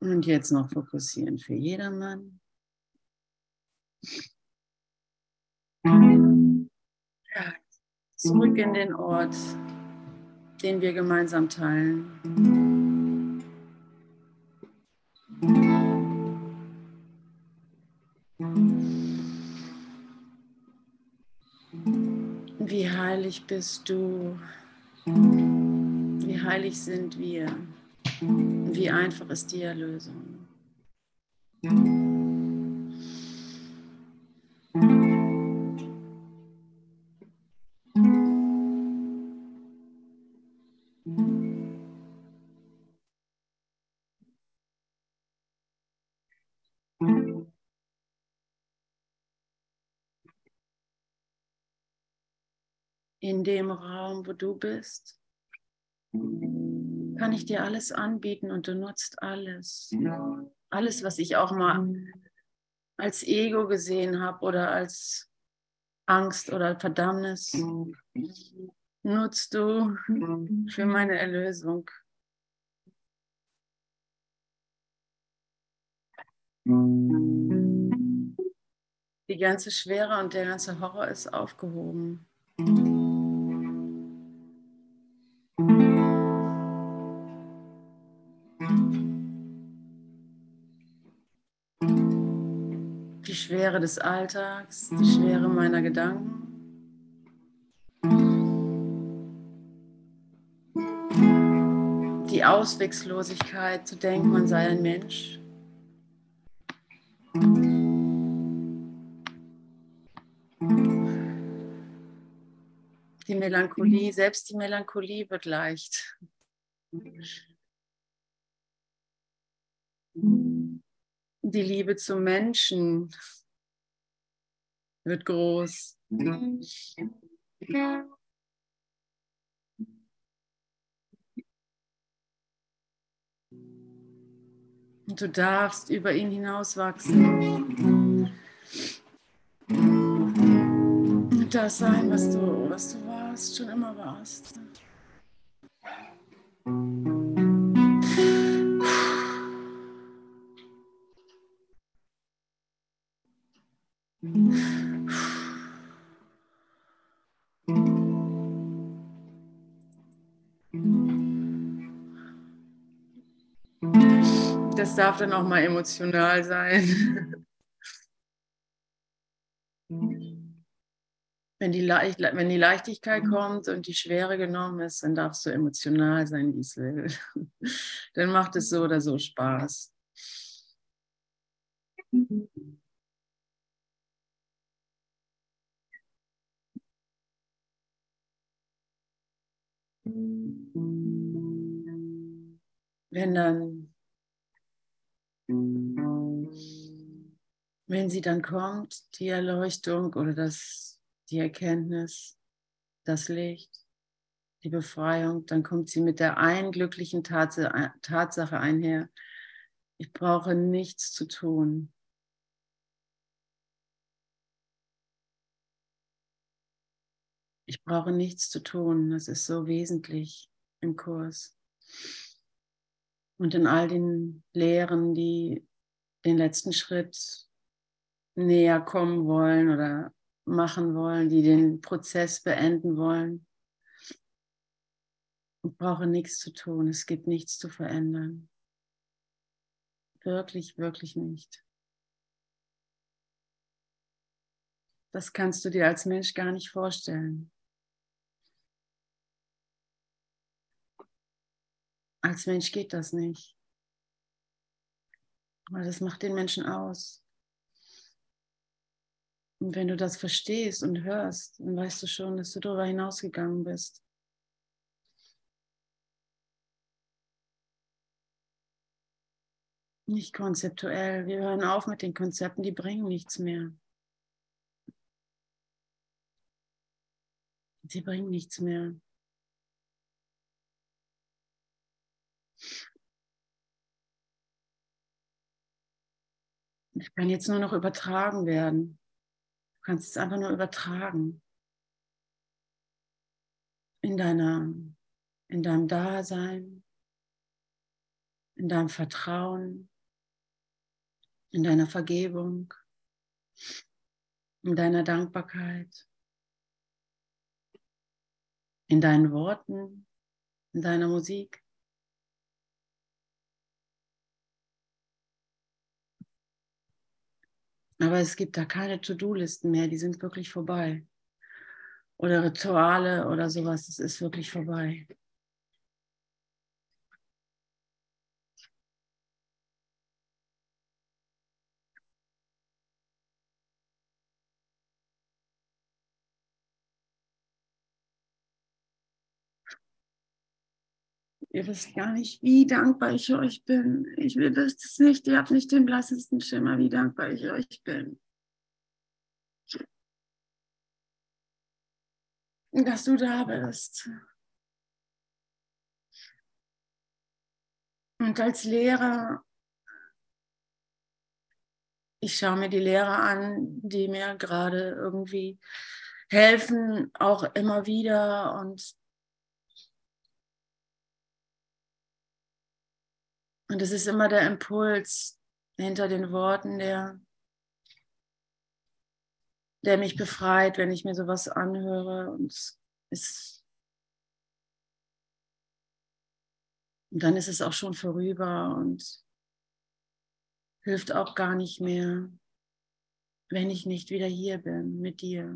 Und jetzt noch fokussieren für jedermann. Ja, zurück in den Ort, den wir gemeinsam teilen. Wie heilig bist du? Wie heilig sind wir? Wie einfach ist die Erlösung? In dem Raum, wo du bist, kann ich dir alles anbieten und du nutzt alles. Alles, was ich auch mal als Ego gesehen habe oder als Angst oder Verdammnis, nutzt du für meine Erlösung. Die ganze Schwere und der ganze Horror ist aufgehoben. Schwere des Alltags, die Schwere meiner Gedanken. Die Ausweglosigkeit zu denken, man sei ein Mensch. Die Melancholie, selbst die Melancholie wird leicht. Die Liebe zum Menschen wird groß. Und du darfst über ihn hinauswachsen. Das sein, was du, was du warst, schon immer warst. Das darf dann auch mal emotional sein. Wenn die, Leicht, wenn die Leichtigkeit kommt und die Schwere genommen ist, dann darfst du emotional sein, wie es will. Dann macht es so oder so Spaß. Wenn dann, wenn sie dann kommt, die Erleuchtung oder das, die Erkenntnis, das Licht, die Befreiung, dann kommt sie mit der einen glücklichen Tatsache einher. Ich brauche nichts zu tun. Ich brauche nichts zu tun. Das ist so wesentlich im Kurs. Und in all den Lehren, die den letzten Schritt näher kommen wollen oder machen wollen, die den Prozess beenden wollen. Ich brauche nichts zu tun. Es gibt nichts zu verändern. Wirklich, wirklich nicht. Das kannst du dir als Mensch gar nicht vorstellen. Als Mensch geht das nicht. Aber das macht den Menschen aus. Und wenn du das verstehst und hörst, dann weißt du schon, dass du darüber hinausgegangen bist. Nicht konzeptuell. Wir hören auf mit den Konzepten, die bringen nichts mehr. Sie bringen nichts mehr. Ich kann jetzt nur noch übertragen werden. Du kannst es einfach nur übertragen. In, deiner, in deinem Dasein, in deinem Vertrauen, in deiner Vergebung, in deiner Dankbarkeit, in deinen Worten, in deiner Musik. Aber es gibt da keine To-Do-Listen mehr, die sind wirklich vorbei. Oder Rituale oder sowas, es ist wirklich vorbei. Ihr wisst gar nicht, wie dankbar ich euch bin. Ich will es nicht. Ihr habt nicht den blassesten Schimmer, wie dankbar ich euch bin. Dass du da bist. Und als Lehrer, ich schaue mir die Lehrer an, die mir gerade irgendwie helfen, auch immer wieder und Und es ist immer der Impuls hinter den Worten, der, der mich befreit, wenn ich mir sowas anhöre. Und, es ist, und dann ist es auch schon vorüber und hilft auch gar nicht mehr, wenn ich nicht wieder hier bin mit dir.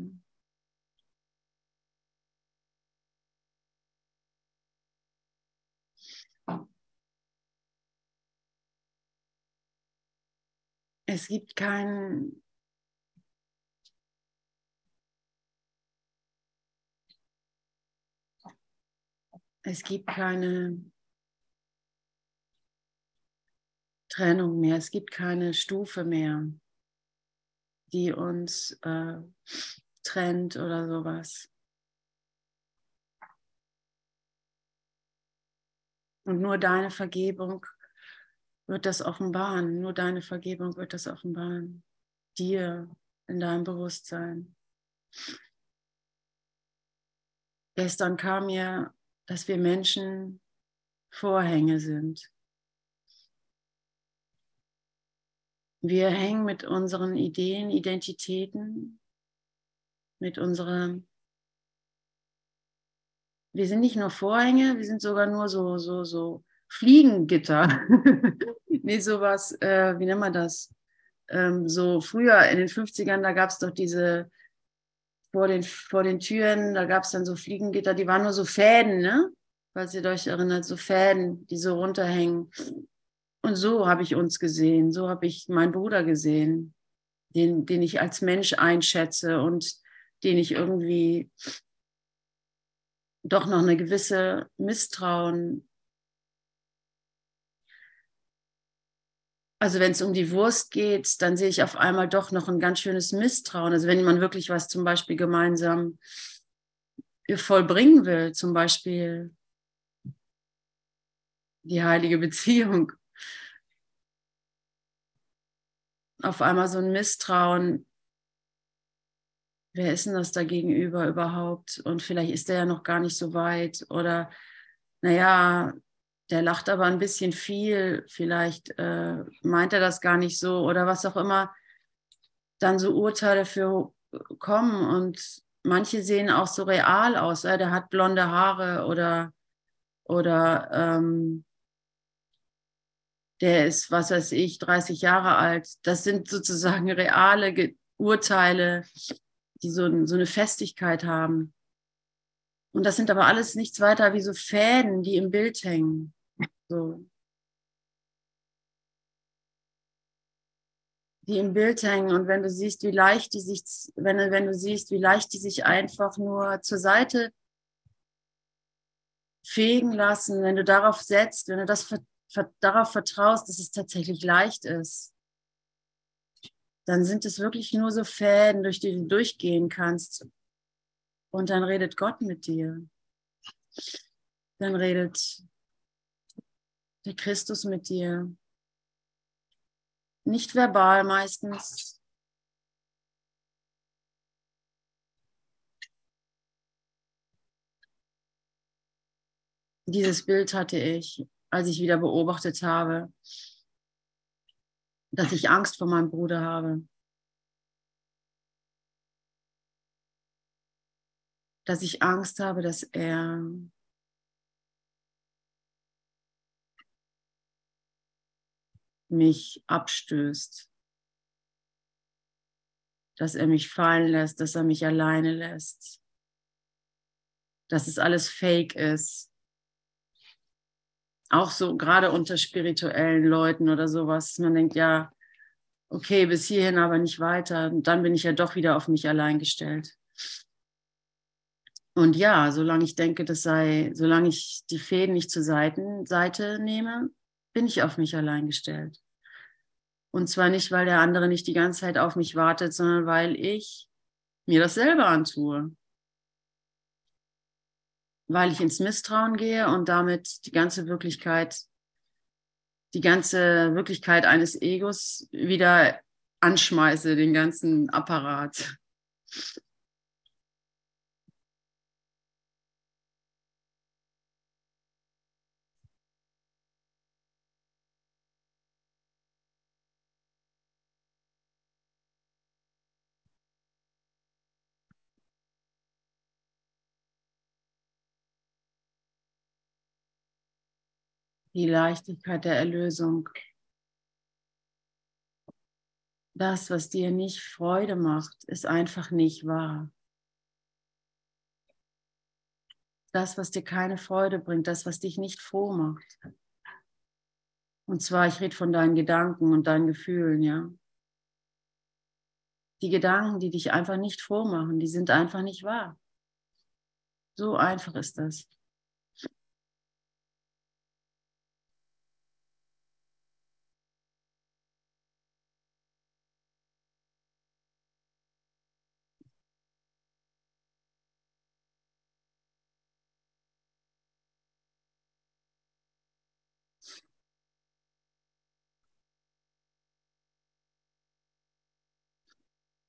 Es gibt kein Es gibt keine Trennung mehr, es gibt keine Stufe mehr, die uns äh, trennt oder sowas. Und nur deine Vergebung wird das offenbaren. Nur deine Vergebung wird das offenbaren. Dir in deinem Bewusstsein. Gestern kam mir, dass wir Menschen Vorhänge sind. Wir hängen mit unseren Ideen, Identitäten, mit unserem. Wir sind nicht nur Vorhänge, wir sind sogar nur so, so, so Fliegengitter. nee, sowas, äh, wie nennt man das? Ähm, so früher in den 50ern, da gab es doch diese vor den, vor den Türen, da gab es dann so Fliegengitter, die waren nur so Fäden, ne? Falls ihr euch erinnert, so Fäden, die so runterhängen. Und so habe ich uns gesehen, so habe ich meinen Bruder gesehen, den, den ich als Mensch einschätze und den ich irgendwie doch noch eine gewisse Misstrauen Also wenn es um die Wurst geht, dann sehe ich auf einmal doch noch ein ganz schönes Misstrauen. Also wenn man wirklich was zum Beispiel gemeinsam vollbringen will, zum Beispiel die heilige Beziehung, auf einmal so ein Misstrauen, wer ist denn das da gegenüber überhaupt? Und vielleicht ist der ja noch gar nicht so weit. Oder naja, der lacht aber ein bisschen viel, vielleicht äh, meint er das gar nicht so oder was auch immer, dann so Urteile für kommen und manche sehen auch so real aus, äh, der hat blonde Haare oder, oder ähm, der ist, was weiß ich, 30 Jahre alt. Das sind sozusagen reale Ge Urteile, die so, so eine Festigkeit haben. Und das sind aber alles nichts weiter wie so Fäden, die im Bild hängen. So. Die im Bild hängen und wenn du siehst, wie leicht die sich, wenn, wenn du siehst, wie leicht die sich einfach nur zur Seite fegen lassen, wenn du darauf setzt, wenn du das darauf vertraust, dass es tatsächlich leicht ist, dann sind es wirklich nur so Fäden, durch die du durchgehen kannst. Und dann redet Gott mit dir. Dann redet der Christus mit dir. Nicht verbal meistens. Dieses Bild hatte ich, als ich wieder beobachtet habe, dass ich Angst vor meinem Bruder habe. Dass ich Angst habe, dass er mich abstößt, dass er mich fallen lässt, dass er mich alleine lässt, dass es alles fake ist. Auch so gerade unter spirituellen Leuten oder sowas. Man denkt, ja, okay, bis hierhin aber nicht weiter. Und dann bin ich ja doch wieder auf mich allein gestellt. Und ja, solange ich denke, das sei, solange ich die Fäden nicht zur Seite, Seite nehme, bin ich auf mich allein gestellt. Und zwar nicht, weil der andere nicht die ganze Zeit auf mich wartet, sondern weil ich mir das selber antue. Weil ich ins Misstrauen gehe und damit die ganze Wirklichkeit, die ganze Wirklichkeit eines Egos wieder anschmeiße, den ganzen Apparat. Die Leichtigkeit der Erlösung. Das, was dir nicht Freude macht, ist einfach nicht wahr. Das, was dir keine Freude bringt, das, was dich nicht froh macht. Und zwar, ich rede von deinen Gedanken und deinen Gefühlen, ja. Die Gedanken, die dich einfach nicht froh machen, die sind einfach nicht wahr. So einfach ist das.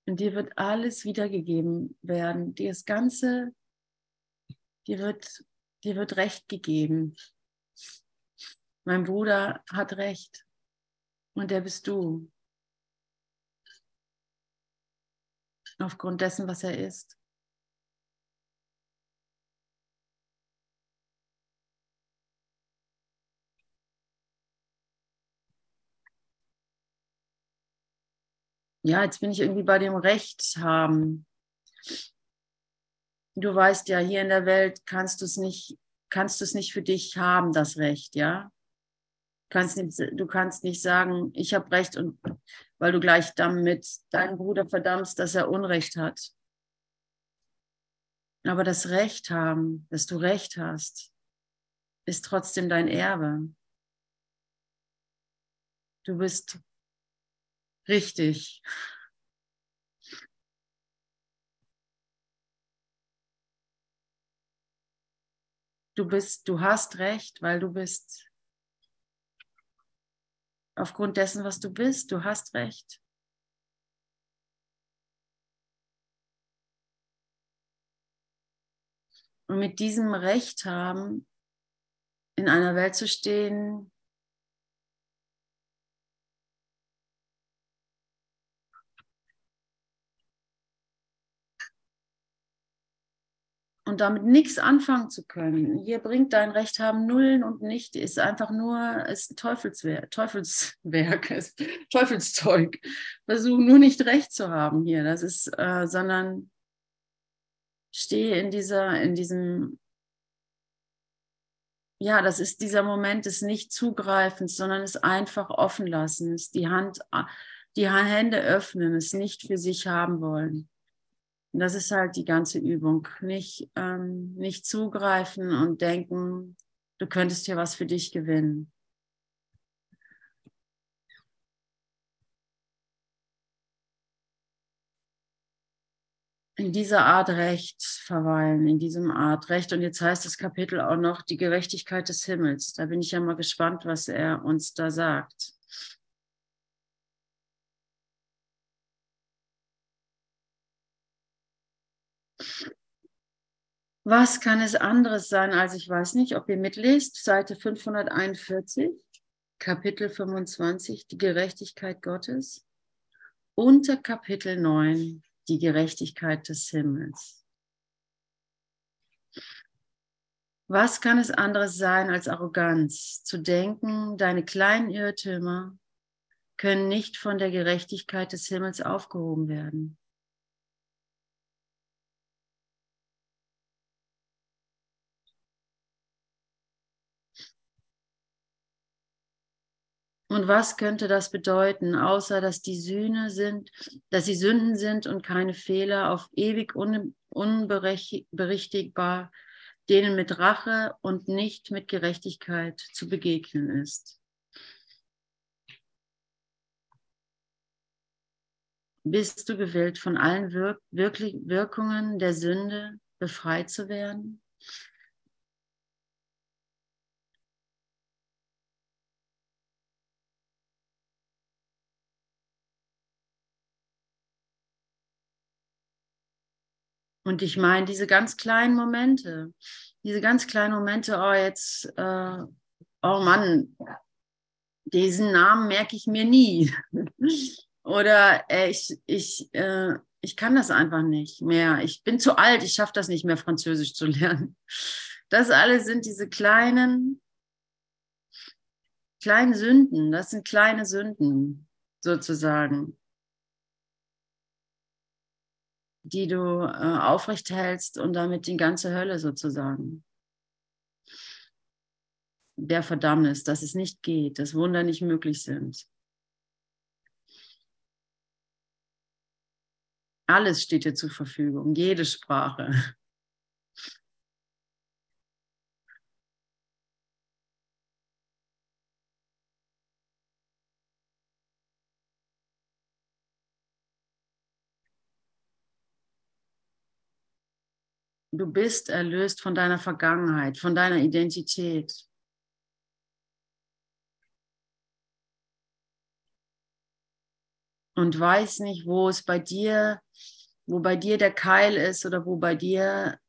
Und dir wird alles wiedergegeben werden. Dir das Ganze, dir wird, dir wird Recht gegeben. Mein Bruder hat Recht. Und der bist du. Aufgrund dessen, was er ist. Ja, jetzt bin ich irgendwie bei dem Recht haben. Du weißt ja, hier in der Welt kannst du es nicht, kannst du es nicht für dich haben, das Recht, ja? Du kannst nicht, du kannst nicht sagen, ich habe Recht und weil du gleich damit deinen Bruder verdammst, dass er Unrecht hat. Aber das Recht haben, dass du Recht hast, ist trotzdem dein Erbe. Du bist Richtig. Du bist, du hast recht, weil du bist aufgrund dessen, was du bist, du hast recht. Und mit diesem Recht haben, in einer Welt zu stehen, und damit nichts anfangen zu können. Hier bringt dein Recht haben Nullen und nicht, ist einfach nur, ist Teufelswerk, Teufelswerk, ist Teufelszeug. Versuch nur nicht Recht zu haben hier, das ist, äh, sondern stehe in dieser, in diesem, ja, das ist dieser Moment des Nicht-Zugreifens, sondern es einfach offen lassen, die Hand, die Hände öffnen, es nicht für sich haben wollen. Und das ist halt die ganze Übung. Nicht, ähm, nicht zugreifen und denken, du könntest hier was für dich gewinnen. in dieser Art Recht verweilen, in diesem Art Recht. Und jetzt heißt das Kapitel auch noch die Gerechtigkeit des Himmels. Da bin ich ja mal gespannt, was er uns da sagt. Was kann es anderes sein, als ich weiß nicht, ob ihr mitlest, Seite 541, Kapitel 25, die Gerechtigkeit Gottes, unter Kapitel 9, die Gerechtigkeit des Himmels. Was kann es anderes sein als Arroganz, zu denken, deine kleinen Irrtümer können nicht von der Gerechtigkeit des Himmels aufgehoben werden? Und was könnte das bedeuten, außer dass die Sühne sind, dass sie Sünden sind und keine Fehler, auf ewig un unberichtigbar, denen mit Rache und nicht mit Gerechtigkeit zu begegnen ist. Bist du gewillt, von allen Wirk wirklich Wirkungen der Sünde befreit zu werden? Und ich meine, diese ganz kleinen Momente, diese ganz kleinen Momente, oh, jetzt, äh, oh Mann, diesen Namen merke ich mir nie. Oder äh, ich, ich, äh, ich kann das einfach nicht mehr. Ich bin zu alt, ich schaffe das nicht mehr, Französisch zu lernen. Das alles sind diese kleinen, kleinen Sünden. Das sind kleine Sünden sozusagen die du äh, aufrecht hältst und damit die ganze Hölle sozusagen. Der Verdammnis, dass es nicht geht, dass Wunder nicht möglich sind. Alles steht dir zur Verfügung, jede Sprache. Du bist erlöst von deiner Vergangenheit, von deiner Identität. Und weiß nicht, wo es bei dir, wo bei dir der Keil ist oder wo bei dir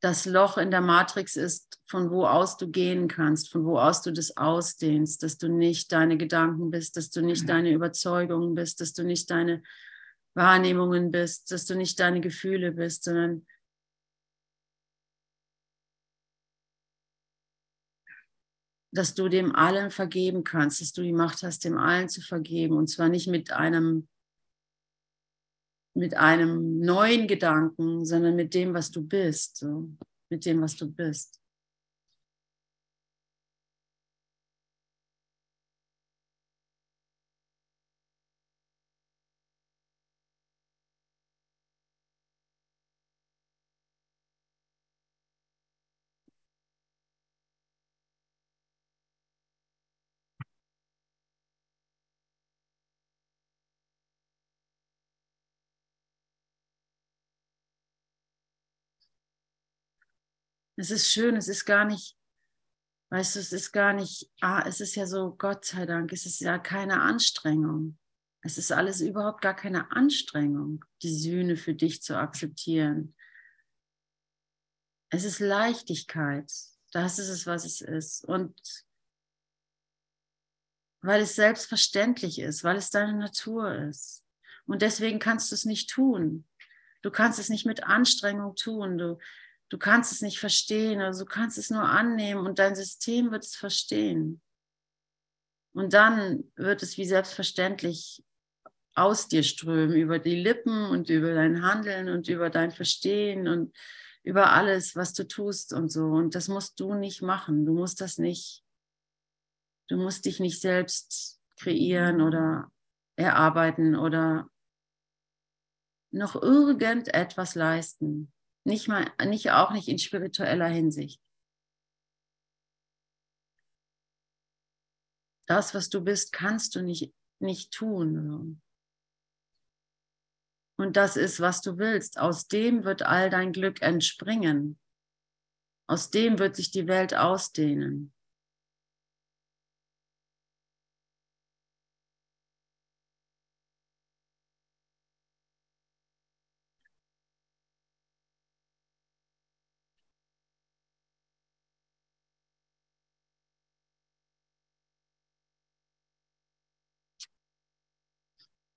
das Loch in der Matrix ist, von wo aus du gehen kannst, von wo aus du das ausdehnst, dass du nicht deine Gedanken bist, dass du nicht deine Überzeugungen bist, dass du nicht deine Wahrnehmungen bist, dass du nicht deine Gefühle bist, sondern dass du dem allen vergeben kannst, dass du die Macht hast, dem allen zu vergeben. Und zwar nicht mit einem, mit einem neuen Gedanken, sondern mit dem, was du bist. So. Mit dem, was du bist. Es ist schön, es ist gar nicht, weißt du, es ist gar nicht, ah, es ist ja so, Gott sei Dank, es ist ja keine Anstrengung. Es ist alles überhaupt gar keine Anstrengung, die Sühne für dich zu akzeptieren. Es ist Leichtigkeit. Das ist es, was es ist. Und weil es selbstverständlich ist, weil es deine Natur ist. Und deswegen kannst du es nicht tun. Du kannst es nicht mit Anstrengung tun. Du, Du kannst es nicht verstehen, also du kannst es nur annehmen und dein System wird es verstehen. Und dann wird es wie selbstverständlich aus dir strömen, über die Lippen und über dein Handeln und über dein Verstehen und über alles, was du tust und so. Und das musst du nicht machen. Du musst das nicht, du musst dich nicht selbst kreieren oder erarbeiten oder noch irgendetwas leisten. Nicht mal, nicht auch nicht in spiritueller Hinsicht. Das, was du bist, kannst du nicht, nicht tun. Und das ist, was du willst. Aus dem wird all dein Glück entspringen. Aus dem wird sich die Welt ausdehnen.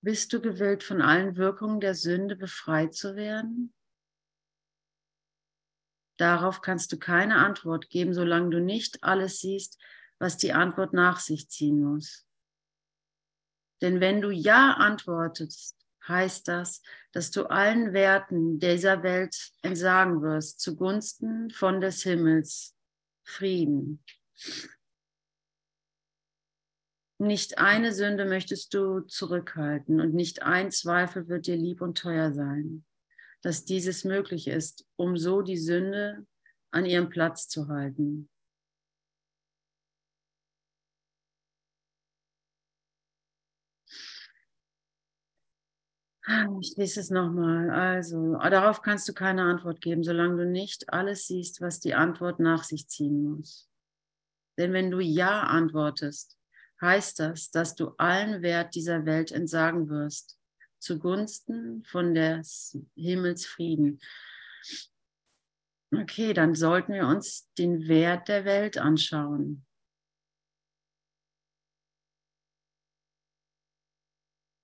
Bist du gewillt, von allen Wirkungen der Sünde befreit zu werden? Darauf kannst du keine Antwort geben, solange du nicht alles siehst, was die Antwort nach sich ziehen muss. Denn wenn du Ja antwortest, heißt das, dass du allen Werten dieser Welt entsagen wirst zugunsten von des Himmels Frieden. Nicht eine Sünde möchtest du zurückhalten und nicht ein Zweifel wird dir lieb und teuer sein, dass dieses möglich ist, um so die Sünde an ihrem Platz zu halten. Ich lese es nochmal. Also, darauf kannst du keine Antwort geben, solange du nicht alles siehst, was die Antwort nach sich ziehen muss. Denn wenn du Ja antwortest, heißt das, dass du allen Wert dieser Welt entsagen wirst, zugunsten von des Himmels Frieden. Okay, dann sollten wir uns den Wert der Welt anschauen.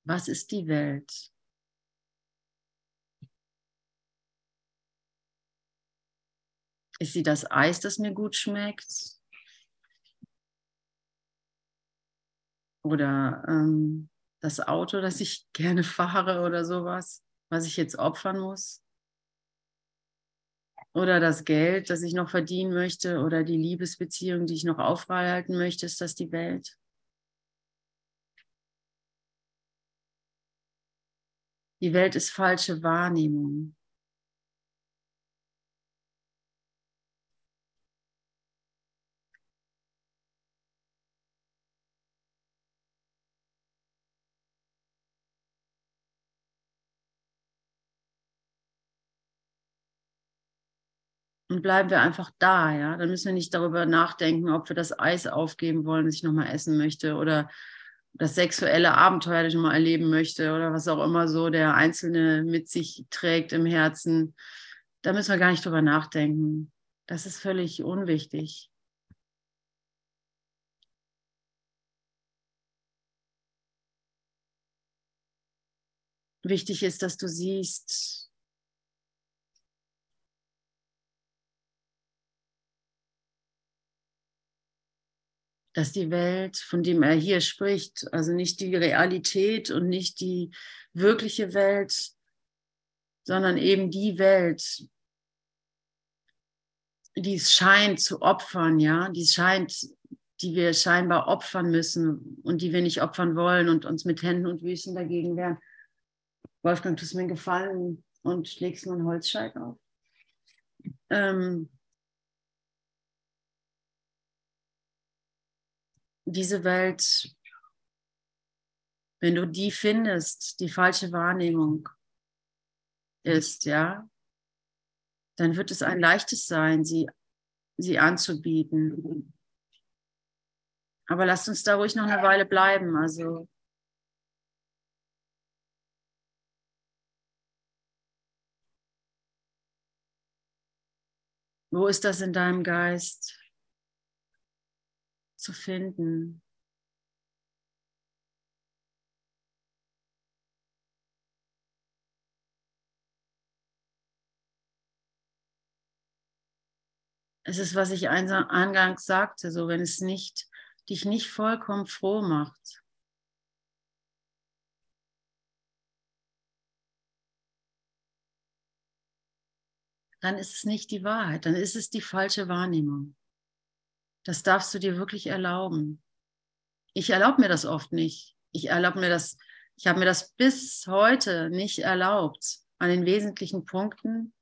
Was ist die Welt? Ist sie das Eis, das mir gut schmeckt? Oder ähm, das Auto, das ich gerne fahre oder sowas, was ich jetzt opfern muss? Oder das Geld, das ich noch verdienen möchte? Oder die Liebesbeziehung, die ich noch aufrechterhalten möchte? Ist das die Welt? Die Welt ist falsche Wahrnehmung. Und bleiben wir einfach da, ja. Dann müssen wir nicht darüber nachdenken, ob wir das Eis aufgeben wollen, das ich nochmal essen möchte oder das sexuelle Abenteuer, das ich nochmal erleben möchte oder was auch immer so der Einzelne mit sich trägt im Herzen. Da müssen wir gar nicht drüber nachdenken. Das ist völlig unwichtig. Wichtig ist, dass du siehst, dass die Welt, von dem er hier spricht, also nicht die Realität und nicht die wirkliche Welt, sondern eben die Welt, die es scheint zu opfern, ja, die es scheint, die wir scheinbar opfern müssen und die wir nicht opfern wollen und uns mit Händen und Füßen dagegen wehren. Wolfgang, tust mir einen Gefallen und schlägst nur einen Holzscheit auf. Ähm, diese Welt, wenn du die findest, die falsche Wahrnehmung ist, ja, dann wird es ein leichtes sein, sie, sie anzubieten. Aber lasst uns da ruhig noch eine Weile bleiben. Also wo ist das in deinem Geist? Zu finden. Es ist, was ich eingangs sagte, so wenn es nicht dich nicht vollkommen froh macht. Dann ist es nicht die Wahrheit, dann ist es die falsche Wahrnehmung. Das darfst du dir wirklich erlauben. Ich erlaube mir das oft nicht. Ich erlaube mir das, ich habe mir das bis heute nicht erlaubt, an den wesentlichen Punkten.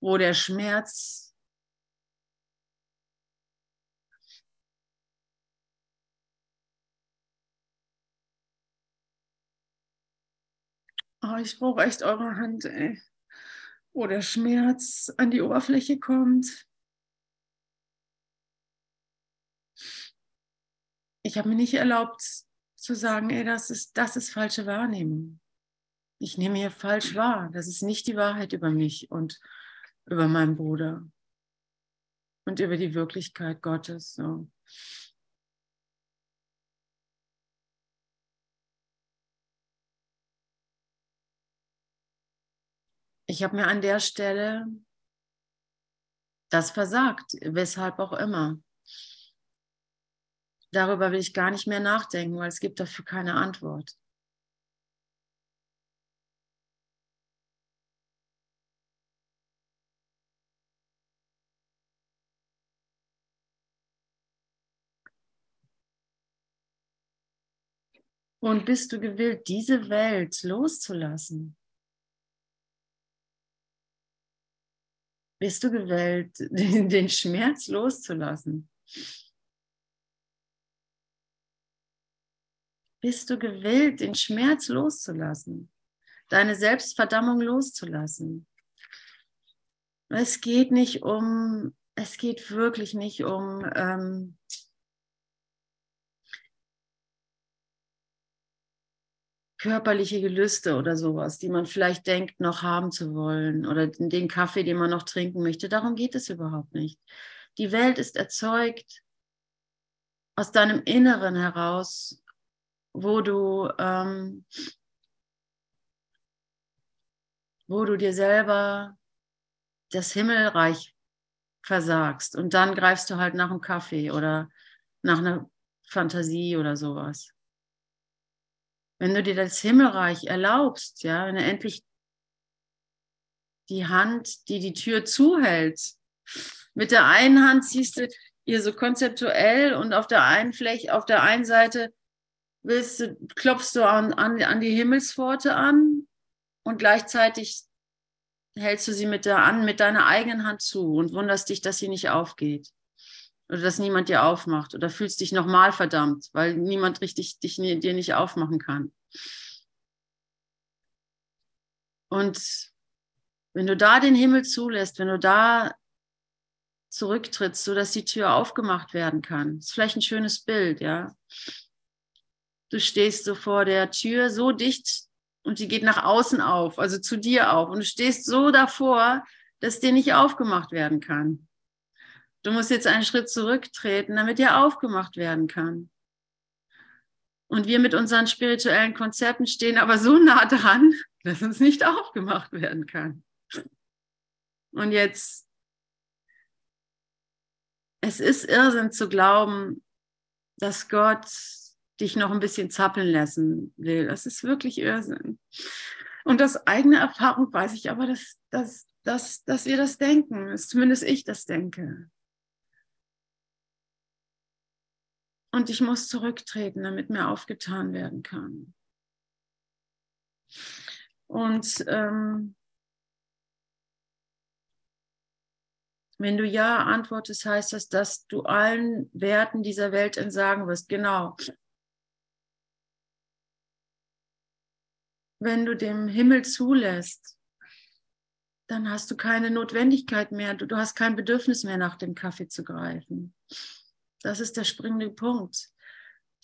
wo der Schmerz Oh, ich brauche echt eure Hand, ey wo der Schmerz an die Oberfläche kommt. Ich habe mir nicht erlaubt zu sagen, ey, das ist, das ist falsche Wahrnehmung. Ich nehme hier falsch wahr. Das ist nicht die Wahrheit über mich und über meinen Bruder und über die Wirklichkeit Gottes. So. Ich habe mir an der Stelle das versagt, weshalb auch immer. Darüber will ich gar nicht mehr nachdenken, weil es gibt dafür keine Antwort. Und bist du gewillt, diese Welt loszulassen? Bist du gewillt, den, den Schmerz loszulassen? Bist du gewillt, den Schmerz loszulassen? Deine Selbstverdammung loszulassen? Es geht nicht um, es geht wirklich nicht um ähm, körperliche Gelüste oder sowas, die man vielleicht denkt, noch haben zu wollen oder den Kaffee, den man noch trinken möchte. Darum geht es überhaupt nicht. Die Welt ist erzeugt aus deinem Inneren heraus, wo du, ähm, wo du dir selber das Himmelreich versagst und dann greifst du halt nach einem Kaffee oder nach einer Fantasie oder sowas wenn du dir das Himmelreich erlaubst, ja, wenn du endlich die Hand, die die Tür zuhält, mit der einen Hand ziehst du ihr so konzeptuell und auf der einen Fläche, auf der einen Seite willst du, klopfst du an, an, an die Himmelspforte an und gleichzeitig hältst du sie mit, der, an, mit deiner eigenen Hand zu und wunderst dich, dass sie nicht aufgeht oder dass niemand dir aufmacht oder fühlst dich nochmal verdammt, weil niemand richtig dich, dir nicht aufmachen kann. Und wenn du da den Himmel zulässt, wenn du da zurücktrittst, sodass die Tür aufgemacht werden kann, ist vielleicht ein schönes Bild, ja. Du stehst so vor der Tür so dicht und die geht nach außen auf, also zu dir auf. Und du stehst so davor, dass dir nicht aufgemacht werden kann. Du musst jetzt einen Schritt zurücktreten, damit dir aufgemacht werden kann. Und wir mit unseren spirituellen Konzepten stehen aber so nah dran, dass uns nicht aufgemacht werden kann. Und jetzt, es ist Irrsinn zu glauben, dass Gott dich noch ein bisschen zappeln lassen will. Das ist wirklich Irrsinn. Und aus eigener Erfahrung weiß ich aber, dass, dass, dass, dass wir das denken, dass zumindest ich das denke. Und ich muss zurücktreten, damit mir aufgetan werden kann. Und ähm, wenn du Ja antwortest, heißt das, dass du allen Werten dieser Welt entsagen wirst. Genau. Wenn du dem Himmel zulässt, dann hast du keine Notwendigkeit mehr, du, du hast kein Bedürfnis mehr, nach dem Kaffee zu greifen. Das ist der springende Punkt.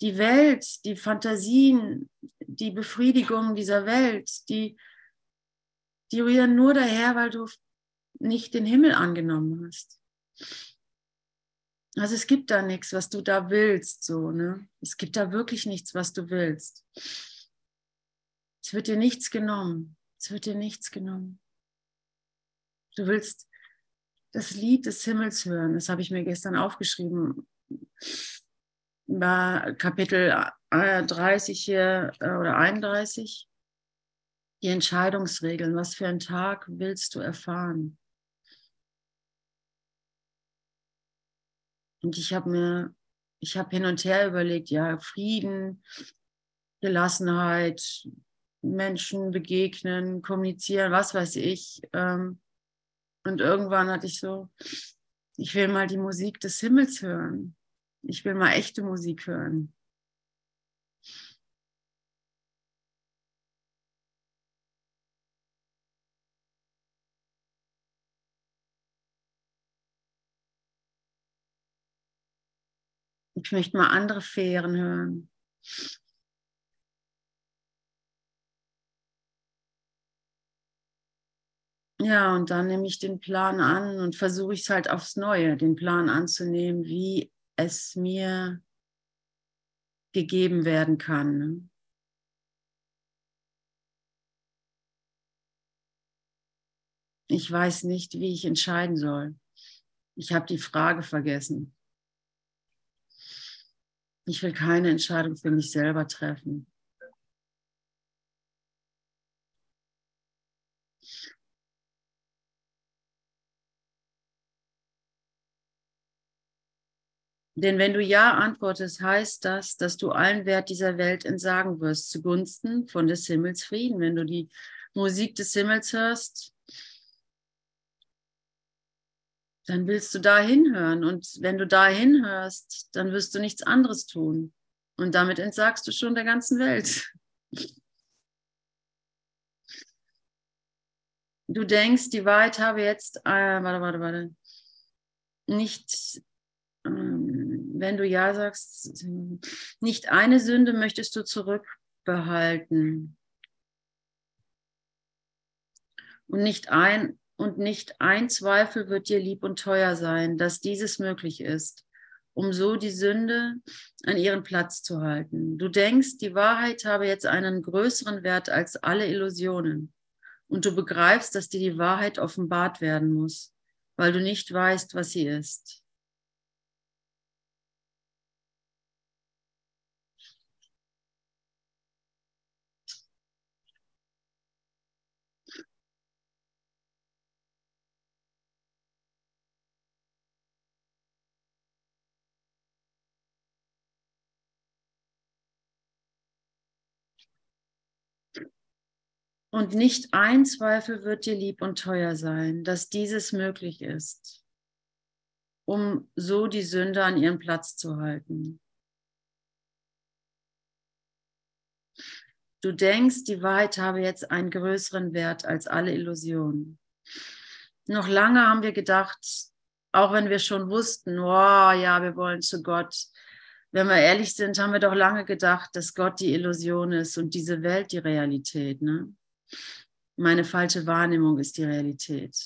Die Welt, die Fantasien, die Befriedigung dieser Welt, die, die rühren nur daher, weil du nicht den Himmel angenommen hast. Also es gibt da nichts, was du da willst, so, ne? Es gibt da wirklich nichts, was du willst. Es wird dir nichts genommen. Es wird dir nichts genommen. Du willst das Lied des Himmels hören. Das habe ich mir gestern aufgeschrieben war Kapitel 30 hier äh, oder 31. Die Entscheidungsregeln. Was für einen Tag willst du erfahren? Und ich habe mir, ich habe hin und her überlegt, ja, Frieden, Gelassenheit, Menschen begegnen, kommunizieren, was weiß ich. Ähm, und irgendwann hatte ich so, ich will mal die Musik des Himmels hören. Ich will mal echte Musik hören. Ich möchte mal andere Fähren hören. Ja, und dann nehme ich den Plan an und versuche ich es halt aufs Neue, den Plan anzunehmen, wie es mir gegeben werden kann. Ich weiß nicht, wie ich entscheiden soll. Ich habe die Frage vergessen. Ich will keine Entscheidung für mich selber treffen. Denn wenn du Ja antwortest, heißt das, dass du allen Wert dieser Welt entsagen wirst, zugunsten von des Himmels Frieden. Wenn du die Musik des Himmels hörst, dann willst du da hinhören. Und wenn du da hinhörst, dann wirst du nichts anderes tun. Und damit entsagst du schon der ganzen Welt. Du denkst, die Wahrheit habe jetzt, äh, warte, warte, warte, nicht ähm, wenn du Ja sagst, nicht eine Sünde möchtest du zurückbehalten. Und nicht ein, und nicht ein Zweifel wird dir lieb und teuer sein, dass dieses möglich ist, um so die Sünde an ihren Platz zu halten. Du denkst, die Wahrheit habe jetzt einen größeren Wert als alle Illusionen. Und du begreifst, dass dir die Wahrheit offenbart werden muss, weil du nicht weißt, was sie ist. Und nicht ein Zweifel wird dir lieb und teuer sein, dass dieses möglich ist, um so die Sünde an ihren Platz zu halten. Du denkst, die Wahrheit habe jetzt einen größeren Wert als alle Illusionen. Noch lange haben wir gedacht, auch wenn wir schon wussten, oh ja, wir wollen zu Gott. Wenn wir ehrlich sind, haben wir doch lange gedacht, dass Gott die Illusion ist und diese Welt die Realität. Ne? Meine falsche Wahrnehmung ist die Realität.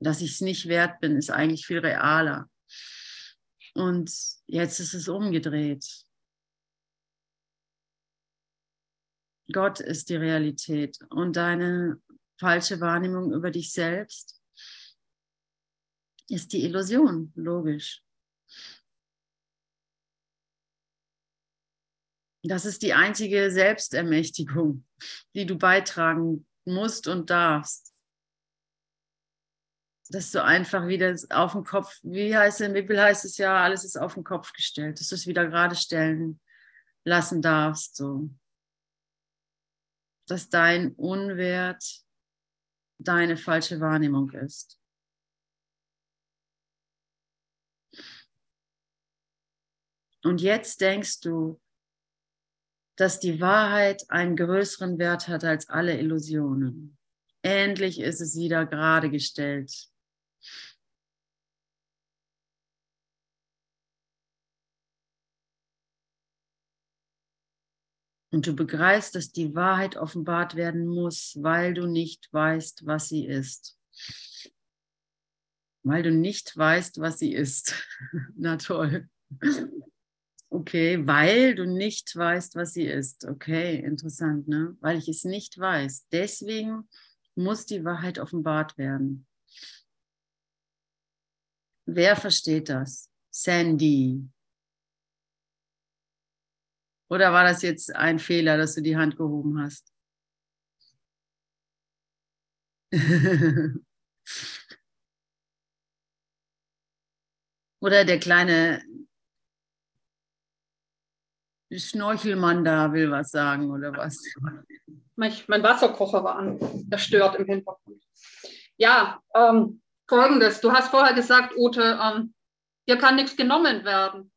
Dass ich es nicht wert bin, ist eigentlich viel realer. Und jetzt ist es umgedreht. Gott ist die Realität und deine falsche Wahrnehmung über dich selbst ist die Illusion, logisch. Das ist die einzige Selbstermächtigung, die du beitragen musst und darfst. Dass du einfach wieder auf den Kopf, wie heißt es in Bibel, heißt es ja, alles ist auf den Kopf gestellt, dass du es wieder gerade stellen lassen darfst. So. Dass dein Unwert deine falsche Wahrnehmung ist. Und jetzt denkst du, dass die Wahrheit einen größeren Wert hat als alle Illusionen. Endlich ist es wieder gerade gestellt. Und du begreifst, dass die Wahrheit offenbart werden muss, weil du nicht weißt, was sie ist. Weil du nicht weißt, was sie ist. Na toll. Okay, weil du nicht weißt, was sie ist. Okay, interessant, ne? Weil ich es nicht weiß. Deswegen muss die Wahrheit offenbart werden. Wer versteht das? Sandy. Oder war das jetzt ein Fehler, dass du die Hand gehoben hast? Oder der kleine Schnorchelmann da will was sagen oder was? Mein, mein Wasserkocher war an, der stört im Hintergrund. Ja, ähm, folgendes. Du hast vorher gesagt, Ute, ähm, hier kann nichts genommen werden.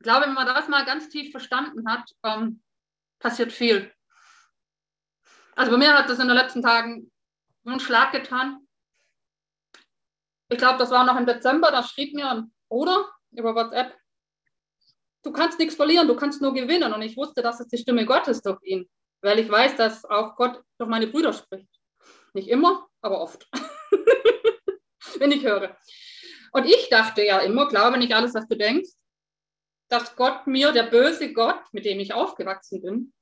Ich glaube, wenn man das mal ganz tief verstanden hat, ähm, passiert viel. Also bei mir hat das in den letzten Tagen einen Schlag getan. Ich glaube, das war noch im Dezember, da schrieb mir ein Bruder über WhatsApp, du kannst nichts verlieren, du kannst nur gewinnen. Und ich wusste, dass es die Stimme Gottes durch ihn, weil ich weiß, dass auch Gott durch meine Brüder spricht. Nicht immer, aber oft, wenn ich höre. Und ich dachte ja immer, glaube nicht alles, was du denkst, dass Gott mir, der böse Gott, mit dem ich aufgewachsen bin,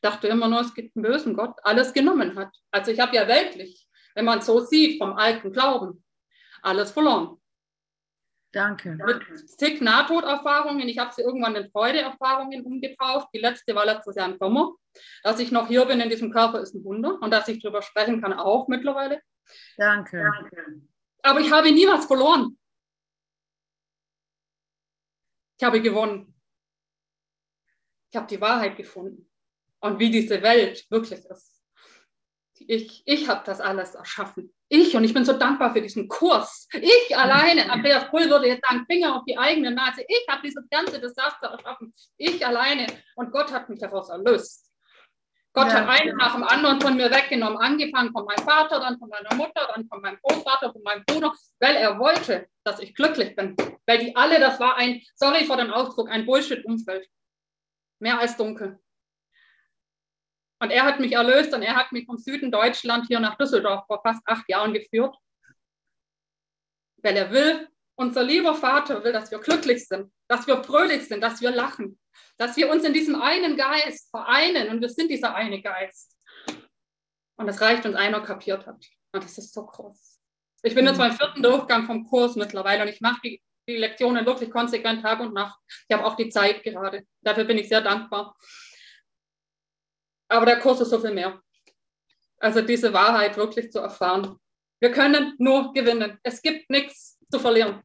dachte immer nur, es gibt einen bösen Gott, alles genommen hat. Also ich habe ja weltlich, wenn man so sieht, vom alten Glauben, alles verloren. Danke. Mit zig Nahtoderfahrungen. Ich habe sie irgendwann in Freudeerfahrungen umgetauft. Die letzte war letztes Jahr im Sommer. Dass ich noch hier bin in diesem Körper ist ein Wunder. Und dass ich darüber sprechen kann, auch mittlerweile. Danke. Danke. Aber ich habe nie was verloren. Ich habe gewonnen. Ich habe die Wahrheit gefunden. Und wie diese Welt wirklich ist. Ich, ich habe das alles erschaffen. Ich, und ich bin so dankbar für diesen Kurs. Ich alleine, Andreas Pull würde jetzt sagen, Finger auf die eigene Nase. Ich habe dieses ganze Desaster erschaffen. Ich alleine. Und Gott hat mich daraus erlöst. Gott ja, hat einen ja. nach dem anderen von mir weggenommen, angefangen von meinem Vater, dann von meiner Mutter, dann von meinem Großvater, von meinem Bruder, weil er wollte, dass ich glücklich bin. Weil die alle, das war ein, sorry vor dem Ausdruck, ein Bullshit-Umfeld. Mehr als dunkel. Und er hat mich erlöst und er hat mich vom Süden Deutschland hier nach Düsseldorf vor fast acht Jahren geführt. Weil er will, unser lieber Vater will, dass wir glücklich sind, dass wir fröhlich sind, dass wir lachen, dass wir uns in diesem einen Geist vereinen und wir sind dieser eine Geist. Und das reicht, wenn einer kapiert hat. Und das ist so groß. Ich bin jetzt beim vierten Durchgang vom Kurs mittlerweile und ich mache die, die Lektionen wirklich konsequent Tag und Nacht. Ich habe auch die Zeit gerade. Dafür bin ich sehr dankbar. Aber der Kurs ist so viel mehr. Also diese Wahrheit wirklich zu erfahren. Wir können nur gewinnen. Es gibt nichts zu verlieren.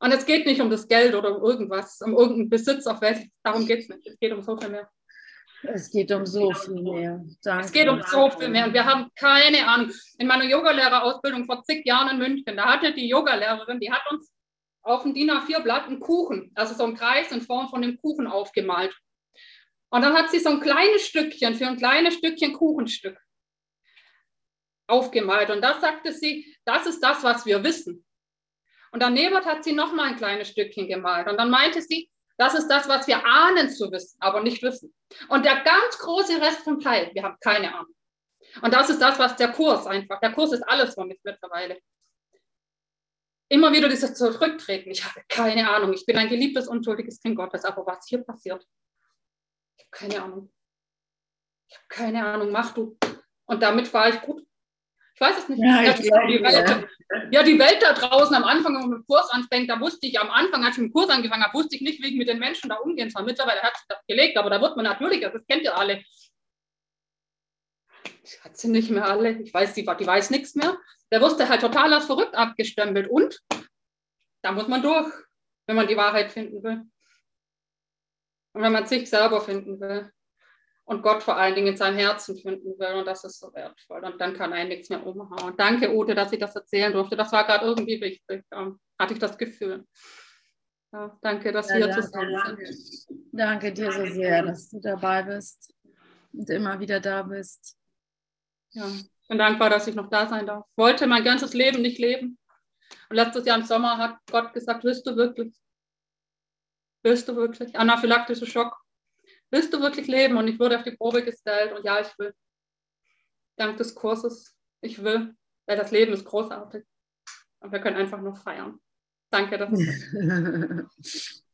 Und es geht nicht um das Geld oder um irgendwas, um irgendeinen Besitz auf Welt. Darum geht es nicht. Es geht um so viel mehr. Es geht um so viel mehr. Danke. Es geht um so viel mehr. Und wir haben keine Ahnung. In meiner Yogalehrerausbildung vor zig Jahren in München, da hatte die Yogalehrerin, die hat uns auf dem DIN A4-Blatt einen Kuchen, also so einen Kreis in Form von dem Kuchen aufgemalt. Und dann hat sie so ein kleines Stückchen für ein kleines Stückchen Kuchenstück aufgemalt. Und das sagte sie, das ist das, was wir wissen. Und daneben hat sie noch mal ein kleines Stückchen gemalt. Und dann meinte sie, das ist das, was wir ahnen zu wissen, aber nicht wissen. Und der ganz große Rest vom Teil, wir haben keine Ahnung. Und das ist das, was der Kurs einfach, der Kurs ist alles für mich mittlerweile. Immer wieder dieses Zurücktreten. Ich habe keine Ahnung. Ich bin ein geliebtes, unschuldiges Kind Gottes. Aber was hier passiert, keine Ahnung. Ich habe keine Ahnung, mach du. Und damit war ich gut. Ich weiß es nicht. Ja, ja, die, Welt, ja. die Welt da draußen am Anfang, wenn man mit dem Kurs anfängt, da wusste ich am Anfang, als ich mit dem Kurs angefangen habe, wusste ich nicht, wie ich mit den Menschen da umgehen soll. Mittlerweile hat sich das gelegt, aber da wird man natürlich, das kennt ihr alle. Ich hat sie nicht mehr alle. Ich weiß, die, die weiß nichts mehr. Der wusste halt total als verrückt abgestempelt. Und da muss man durch, wenn man die Wahrheit finden will. Und wenn man sich selber finden will und Gott vor allen Dingen in seinem Herzen finden will, und das ist so wertvoll, und dann kann einen nichts mehr umhauen. Danke, Ute, dass ich das erzählen durfte. Das war gerade irgendwie wichtig, ähm, hatte ich das Gefühl. Ja, danke, dass ja, wir hier zusammen danke. sind. Danke dir so sehr, dass du dabei bist und immer wieder da bist. Ja, ich bin dankbar, dass ich noch da sein darf. Ich wollte mein ganzes Leben nicht leben. Und letztes Jahr im Sommer hat Gott gesagt, willst du wirklich? Willst du wirklich? Anaphylaktischer Schock. Willst du wirklich leben? Und ich wurde auf die Probe gestellt und ja, ich will. Dank des Kurses. Ich will, weil das Leben ist großartig. Und wir können einfach nur feiern. Danke dafür.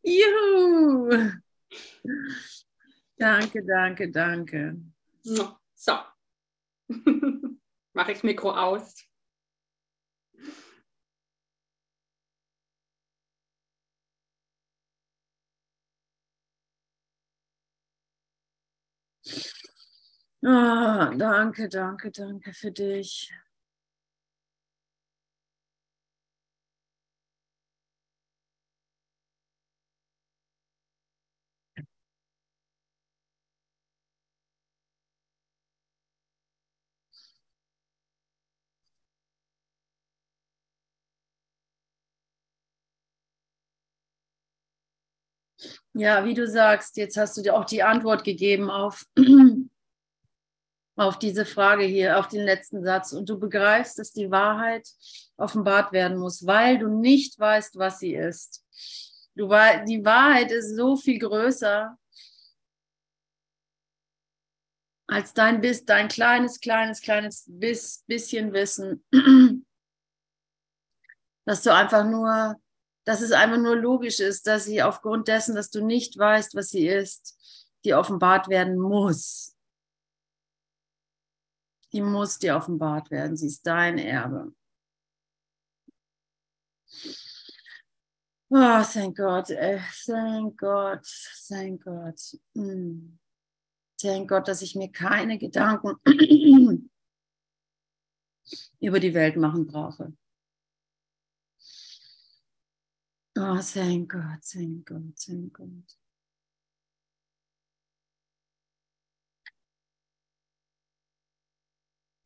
Juhu! Danke, danke, danke. So. Mache ich Mikro aus. Oh, danke, danke, danke für dich. Ja, wie du sagst, jetzt hast du dir auch die Antwort gegeben auf auf diese Frage hier, auf den letzten Satz. Und du begreifst, dass die Wahrheit offenbart werden muss, weil du nicht weißt, was sie ist. Du, die Wahrheit ist so viel größer als dein, dein kleines, kleines, kleines bisschen Wissen, dass du einfach nur, dass es einfach nur logisch ist, dass sie aufgrund dessen, dass du nicht weißt, was sie ist, die offenbart werden muss Die muss dir offenbart werden. Sie ist dein Erbe. Oh, thank God. Thank God. Thank God. Mm. Thank Gott, dass ich mir keine Gedanken über die Welt machen brauche. Oh, thank God, thank God, thank God.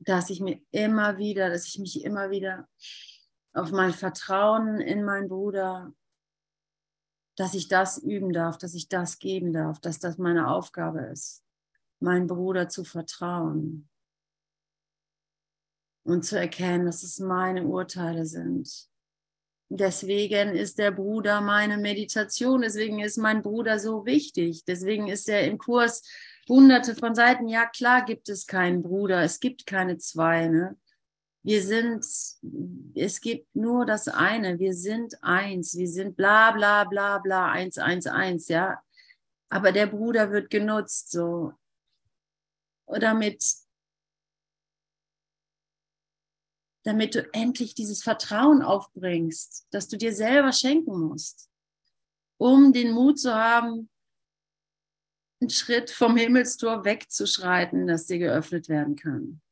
Dass ich mir immer wieder, dass ich mich immer wieder auf mein Vertrauen in meinen Bruder, dass ich das üben darf, dass ich das geben darf, dass das meine Aufgabe ist, meinen Bruder zu vertrauen und zu erkennen, dass es meine Urteile sind. Deswegen ist der Bruder meine Meditation, deswegen ist mein Bruder so wichtig, deswegen ist er im Kurs hunderte von Seiten. Ja, klar gibt es keinen Bruder, es gibt keine zwei. Ne? Wir sind, es gibt nur das eine, wir sind eins, wir sind bla bla bla bla, eins, eins, eins, ja. Aber der Bruder wird genutzt, so, damit, damit du endlich dieses Vertrauen aufbringst, dass du dir selber schenken musst, um den Mut zu haben, einen Schritt vom Himmelstor wegzuschreiten, das dir geöffnet werden kann.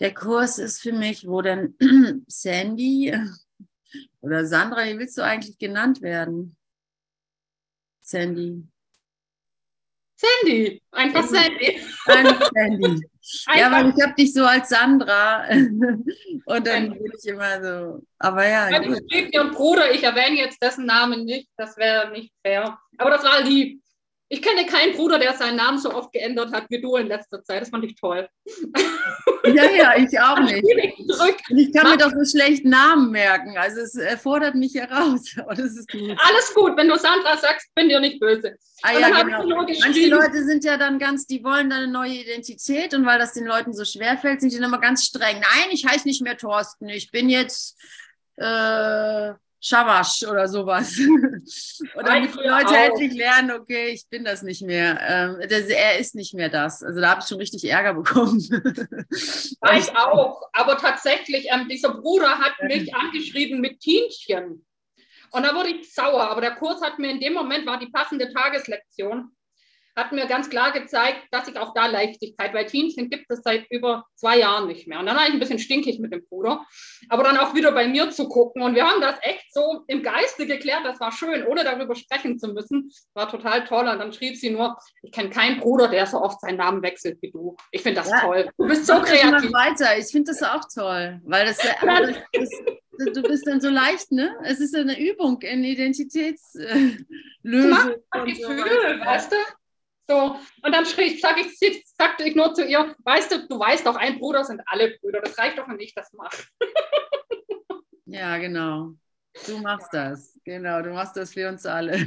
Der Kurs ist für mich, wo dann Sandy oder Sandra, wie willst du eigentlich genannt werden? Sandy. Sandy, einfach Sandy. Einfach Sandy. Ja, weil ich habe dich so als Sandra und dann bin ich immer so. Aber ja. ja du sprichst ihren Bruder, ich erwähne jetzt dessen Namen nicht, das wäre nicht fair. Aber das war lieb. Ich kenne keinen Bruder, der seinen Namen so oft geändert hat wie du in letzter Zeit. Das fand ich toll. Ja, ja, ich auch nicht. Ich kann mir doch so schlecht Namen merken. Also es erfordert mich heraus. Ist gut. Alles gut, wenn du Sandra sagst, bin dir nicht böse. Ah, ja, genau. Manche Leute sind ja dann ganz, die wollen dann eine neue Identität und weil das den Leuten so schwer fällt, sind die dann immer ganz streng. Nein, ich heiße nicht mehr Thorsten. Ich bin jetzt äh, Schawasch oder sowas. oder damit die Leute auch. endlich lernen, okay, ich bin das nicht mehr. Ähm, das, er ist nicht mehr das. Also da habe ich schon richtig Ärger bekommen. War ich auch. Aber tatsächlich, ähm, dieser Bruder hat mich angeschrieben mit Tienchen. Und da wurde ich sauer. Aber der Kurs hat mir in dem Moment, war die passende Tageslektion hat mir ganz klar gezeigt, dass ich auch da Leichtigkeit, weil Teamchen gibt es seit über zwei Jahren nicht mehr. Und dann war ich ein bisschen stinkig mit dem Bruder, aber dann auch wieder bei mir zu gucken. Und wir haben das echt so im Geiste geklärt, das war schön, ohne darüber sprechen zu müssen. War total toll. Und dann schrieb sie nur, ich kenne keinen Bruder, der so oft seinen Namen wechselt wie du. Ich finde das ja. toll. Du bist so kreativ. weiter. Ich finde das auch toll, weil das, das, das du bist dann so leicht, ne? Es ist eine Übung in Identitätslösung. Gefühl, weißt du? So, und dann schrie, sag ich, sagte ich nur zu ihr, weißt du, du weißt doch, ein Bruder sind alle Brüder. Das reicht doch, wenn ich das mache. Ja, genau. Du machst das. Genau, du machst das für uns alle.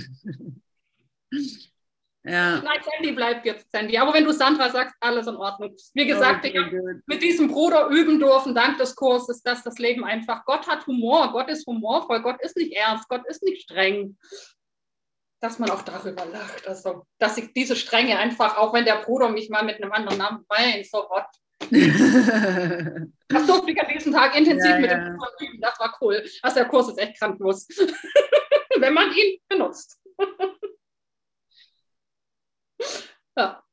ja. Nein, Sandy bleibt jetzt Sandy. Aber wenn du Sandra sagst, alles in Ordnung. Wie gesagt, okay, ich habe mit diesem Bruder üben dürfen, dank des Kurses, dass das Leben einfach, Gott hat Humor, Gott ist humorvoll, Gott ist nicht ernst, Gott ist nicht streng dass man auch darüber lacht. Also, dass ich diese Strenge einfach, auch wenn der Bruder mich mal mit einem anderen Namen mein, so what. das durfte ich an diesem Tag intensiv ja, mit ja. dem Bruder üben. Das war cool. Also der Kurs ist echt grandios. wenn man ihn benutzt. ja.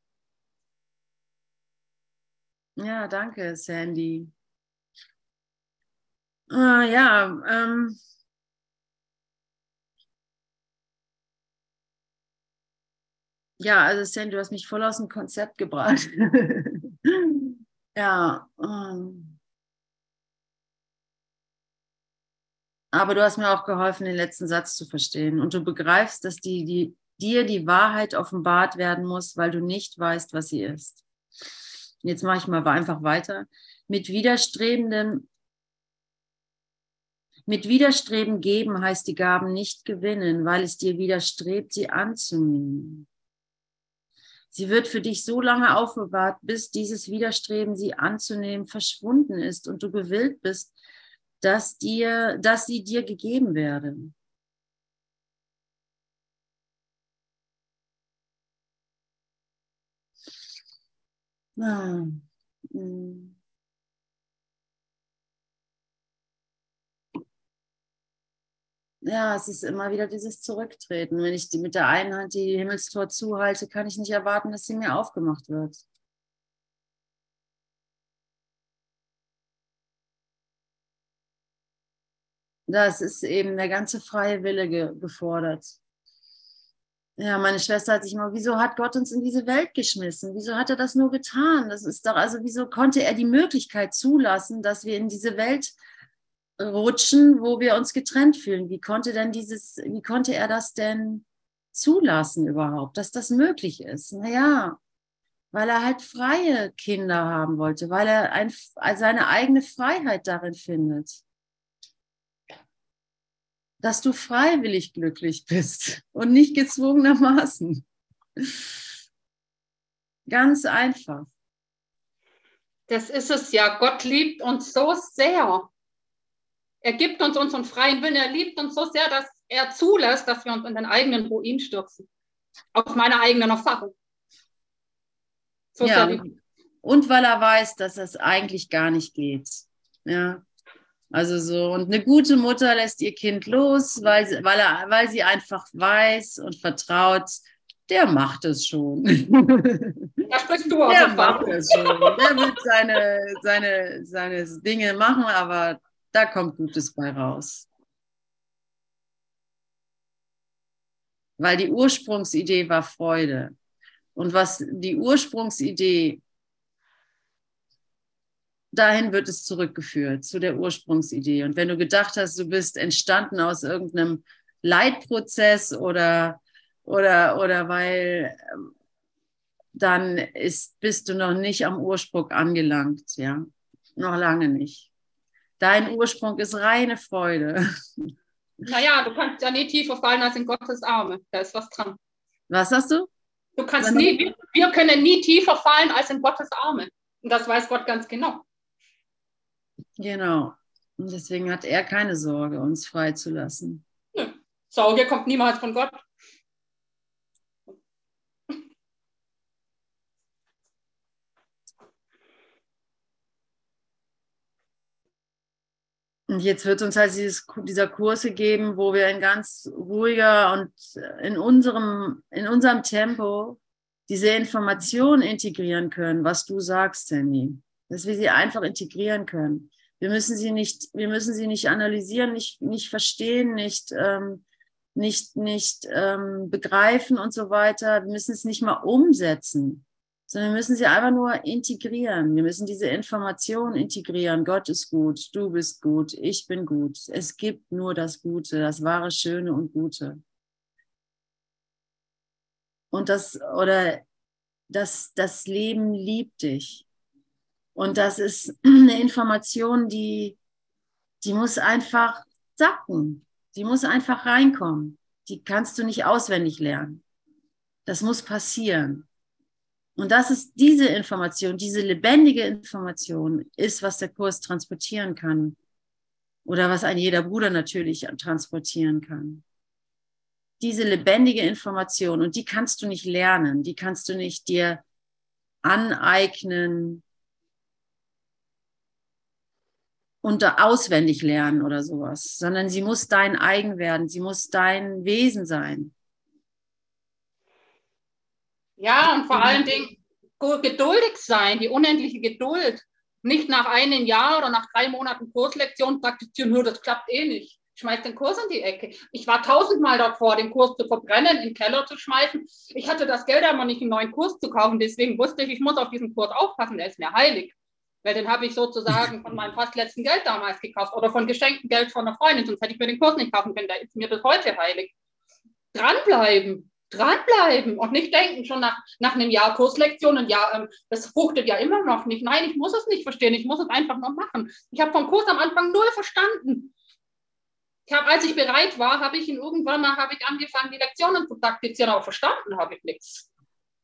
Ja, danke, Sandy. Ah, ja, ähm, ja, also Sam, du hast mich voll aus dem Konzept gebracht. ja. Um. Aber du hast mir auch geholfen, den letzten Satz zu verstehen. Und du begreifst, dass die, die, dir die Wahrheit offenbart werden muss, weil du nicht weißt, was sie ist. Jetzt mache ich mal einfach weiter. Mit widerstrebendem mit Widerstreben geben heißt die Gaben nicht gewinnen, weil es dir widerstrebt, sie anzunehmen. Sie wird für dich so lange aufbewahrt, bis dieses Widerstreben, sie anzunehmen, verschwunden ist und du gewillt bist, dass, dir, dass sie dir gegeben werde. Ah, hm. Ja, es ist immer wieder dieses Zurücktreten. Wenn ich die, mit der einen Hand die Himmelstor zuhalte, kann ich nicht erwarten, dass sie mir aufgemacht wird. Das ist eben der ganze freie Wille ge gefordert. Ja, meine Schwester hat sich immer, wieso hat Gott uns in diese Welt geschmissen? Wieso hat er das nur getan? Das ist doch, also wieso konnte er die Möglichkeit zulassen, dass wir in diese Welt rutschen, wo wir uns getrennt fühlen. Wie konnte denn dieses, wie konnte er das denn zulassen überhaupt, dass das möglich ist? Naja, weil er halt freie Kinder haben wollte, weil er ein, seine eigene Freiheit darin findet. Dass du freiwillig glücklich bist und nicht gezwungenermaßen. Ganz einfach. Das ist es ja. Gott liebt uns so sehr. Er gibt uns unseren freien Willen. Er liebt uns so sehr, dass er zulässt, dass wir uns in den eigenen Ruin stürzen. Aus meiner eigenen Erfahrung. So ja, und weil er weiß, dass das eigentlich gar nicht geht. Ja. Also so, und eine gute Mutter lässt ihr Kind los, weil, sie, weil, er, weil sie einfach weiß und vertraut, der macht es schon. Da sprichst du auch. Der macht es schon. Der wird seine, seine, seine Dinge machen, aber da kommt Gutes bei raus. Weil die Ursprungsidee war Freude. Und was die Ursprungsidee, dahin wird es zurückgeführt, zu der Ursprungsidee. Und wenn du gedacht hast, du bist entstanden aus irgendeinem Leitprozess oder, oder, oder weil, dann ist, bist du noch nicht am Ursprung angelangt, ja. Noch lange nicht. Dein Ursprung ist reine Freude. Naja, du kannst ja nie tiefer fallen als in Gottes Arme. Da ist was dran. Was hast du? Du kannst nie, wir, wir können nie tiefer fallen als in Gottes Arme. Und das weiß Gott ganz genau. Genau. Und deswegen hat er keine Sorge, uns freizulassen. Nö. Sorge kommt niemals von Gott. Und jetzt wird uns halt dieses, dieser Kurs gegeben, wo wir in ganz ruhiger und in unserem, in unserem Tempo diese Information integrieren können, was du sagst, Sandy. Dass wir sie einfach integrieren können. Wir müssen sie nicht, wir müssen sie nicht analysieren, nicht, nicht verstehen, nicht, ähm, nicht, nicht ähm, begreifen und so weiter. Wir müssen es nicht mal umsetzen sondern wir müssen sie einfach nur integrieren. Wir müssen diese Information integrieren. Gott ist gut, du bist gut, ich bin gut. Es gibt nur das Gute, das wahre, Schöne und Gute. Und das, oder das, das Leben liebt dich. Und das ist eine Information, die, die muss einfach sacken. Die muss einfach reinkommen. Die kannst du nicht auswendig lernen. Das muss passieren. Und das ist diese Information, diese lebendige Information ist, was der Kurs transportieren kann. Oder was ein jeder Bruder natürlich transportieren kann. Diese lebendige Information, und die kannst du nicht lernen, die kannst du nicht dir aneignen und auswendig lernen oder sowas, sondern sie muss dein eigen werden, sie muss dein Wesen sein. Ja, und vor allen Dingen geduldig sein, die unendliche Geduld. Nicht nach einem Jahr oder nach drei Monaten Kurslektion praktizieren, nur das klappt eh nicht. Schmeiß den Kurs in die Ecke. Ich war tausendmal davor, den Kurs zu verbrennen, in den Keller zu schmeißen. Ich hatte das Geld aber nicht, einen neuen Kurs zu kaufen. Deswegen wusste ich, ich muss auf diesen Kurs aufpassen, der ist mir heilig. Weil den habe ich sozusagen von meinem fast letzten Geld damals gekauft oder von geschenktem Geld von einer Freundin, sonst hätte ich mir den Kurs nicht kaufen können. Der ist mir bis heute heilig. Dranbleiben, dranbleiben und nicht denken, schon nach, nach einem Jahr Kurslektion, ja, ähm, das fruchtet ja immer noch nicht. Nein, ich muss es nicht verstehen, ich muss es einfach noch machen. Ich habe vom Kurs am Anfang null verstanden. Ich habe, als ich bereit war, habe ich ihn irgendwann mal, ich angefangen, die Lektionen zu praktizieren, aber verstanden habe ich nichts.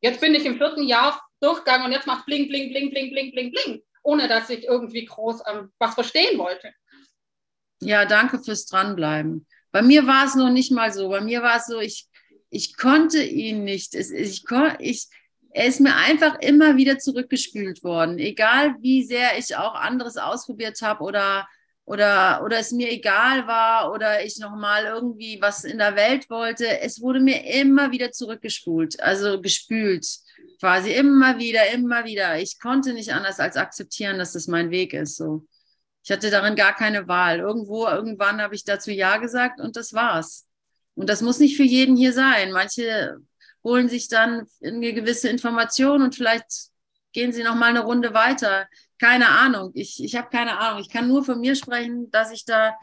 Jetzt bin ich im vierten Jahr durchgegangen und jetzt macht bling, bling, bling, bling, bling, bling, bling, ohne dass ich irgendwie groß ähm, was verstehen wollte. Ja, danke fürs Dranbleiben. Bei mir war es noch nicht mal so. Bei mir war es so, ich, ich konnte ihn nicht. Es, ich, ich, er ist mir einfach immer wieder zurückgespült worden. Egal wie sehr ich auch anderes ausprobiert habe oder, oder, oder es mir egal war oder ich nochmal irgendwie was in der Welt wollte, es wurde mir immer wieder zurückgespult, also gespült. Quasi immer wieder, immer wieder. Ich konnte nicht anders als akzeptieren, dass das mein Weg ist. So. Ich hatte darin gar keine Wahl. Irgendwo, irgendwann habe ich dazu Ja gesagt und das war's. Und das muss nicht für jeden hier sein. Manche holen sich dann eine gewisse Information und vielleicht gehen sie noch mal eine Runde weiter. Keine Ahnung. Ich, ich habe keine Ahnung. Ich kann nur von mir sprechen, dass ich da,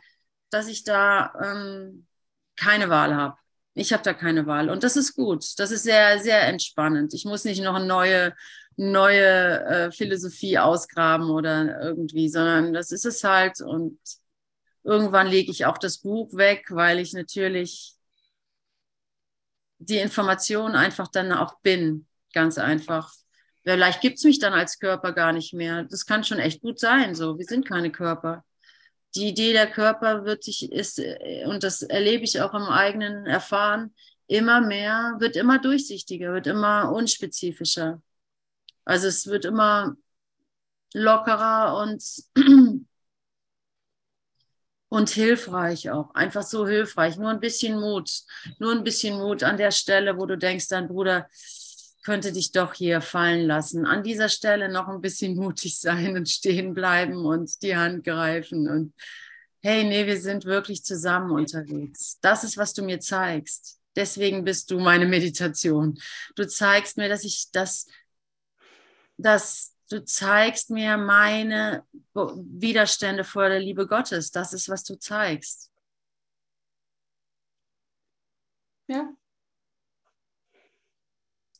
dass ich da ähm, keine Wahl habe. Ich habe da keine Wahl. Und das ist gut. Das ist sehr, sehr entspannend. Ich muss nicht noch eine neue, neue äh, Philosophie ausgraben oder irgendwie, sondern das ist es halt. Und irgendwann lege ich auch das Buch weg, weil ich natürlich die Information einfach dann auch bin, ganz einfach. Vielleicht gibt es mich dann als Körper gar nicht mehr. Das kann schon echt gut sein. So, wir sind keine Körper. Die Idee der Körper wird sich ist und das erlebe ich auch im eigenen Erfahren immer mehr, wird immer durchsichtiger, wird immer unspezifischer. Also es wird immer lockerer und und hilfreich auch. Einfach so hilfreich. Nur ein bisschen Mut. Nur ein bisschen Mut an der Stelle, wo du denkst, dein Bruder könnte dich doch hier fallen lassen. An dieser Stelle noch ein bisschen mutig sein und stehen bleiben und die Hand greifen und hey, nee, wir sind wirklich zusammen unterwegs. Das ist, was du mir zeigst. Deswegen bist du meine Meditation. Du zeigst mir, dass ich das, dass du zeigst mir meine Widerstände vor der Liebe Gottes. Das ist, was du zeigst. Ja.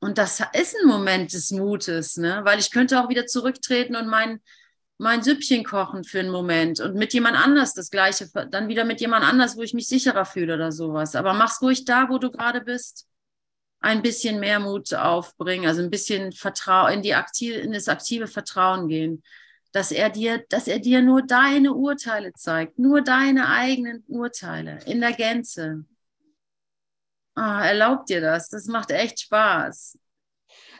Und das ist ein Moment des Mutes, ne? weil ich könnte auch wieder zurücktreten und mein, mein Süppchen kochen für einen Moment und mit jemand anders das Gleiche, dann wieder mit jemand anders, wo ich mich sicherer fühle oder sowas. Aber mach's ruhig da, wo du gerade bist ein bisschen mehr Mut aufbringen, also ein bisschen Vertrauen in die aktive, in das aktive Vertrauen gehen, dass er dir, dass er dir nur deine Urteile zeigt, nur deine eigenen Urteile in der Gänze. Ah, erlaubt dir das? Das macht echt Spaß.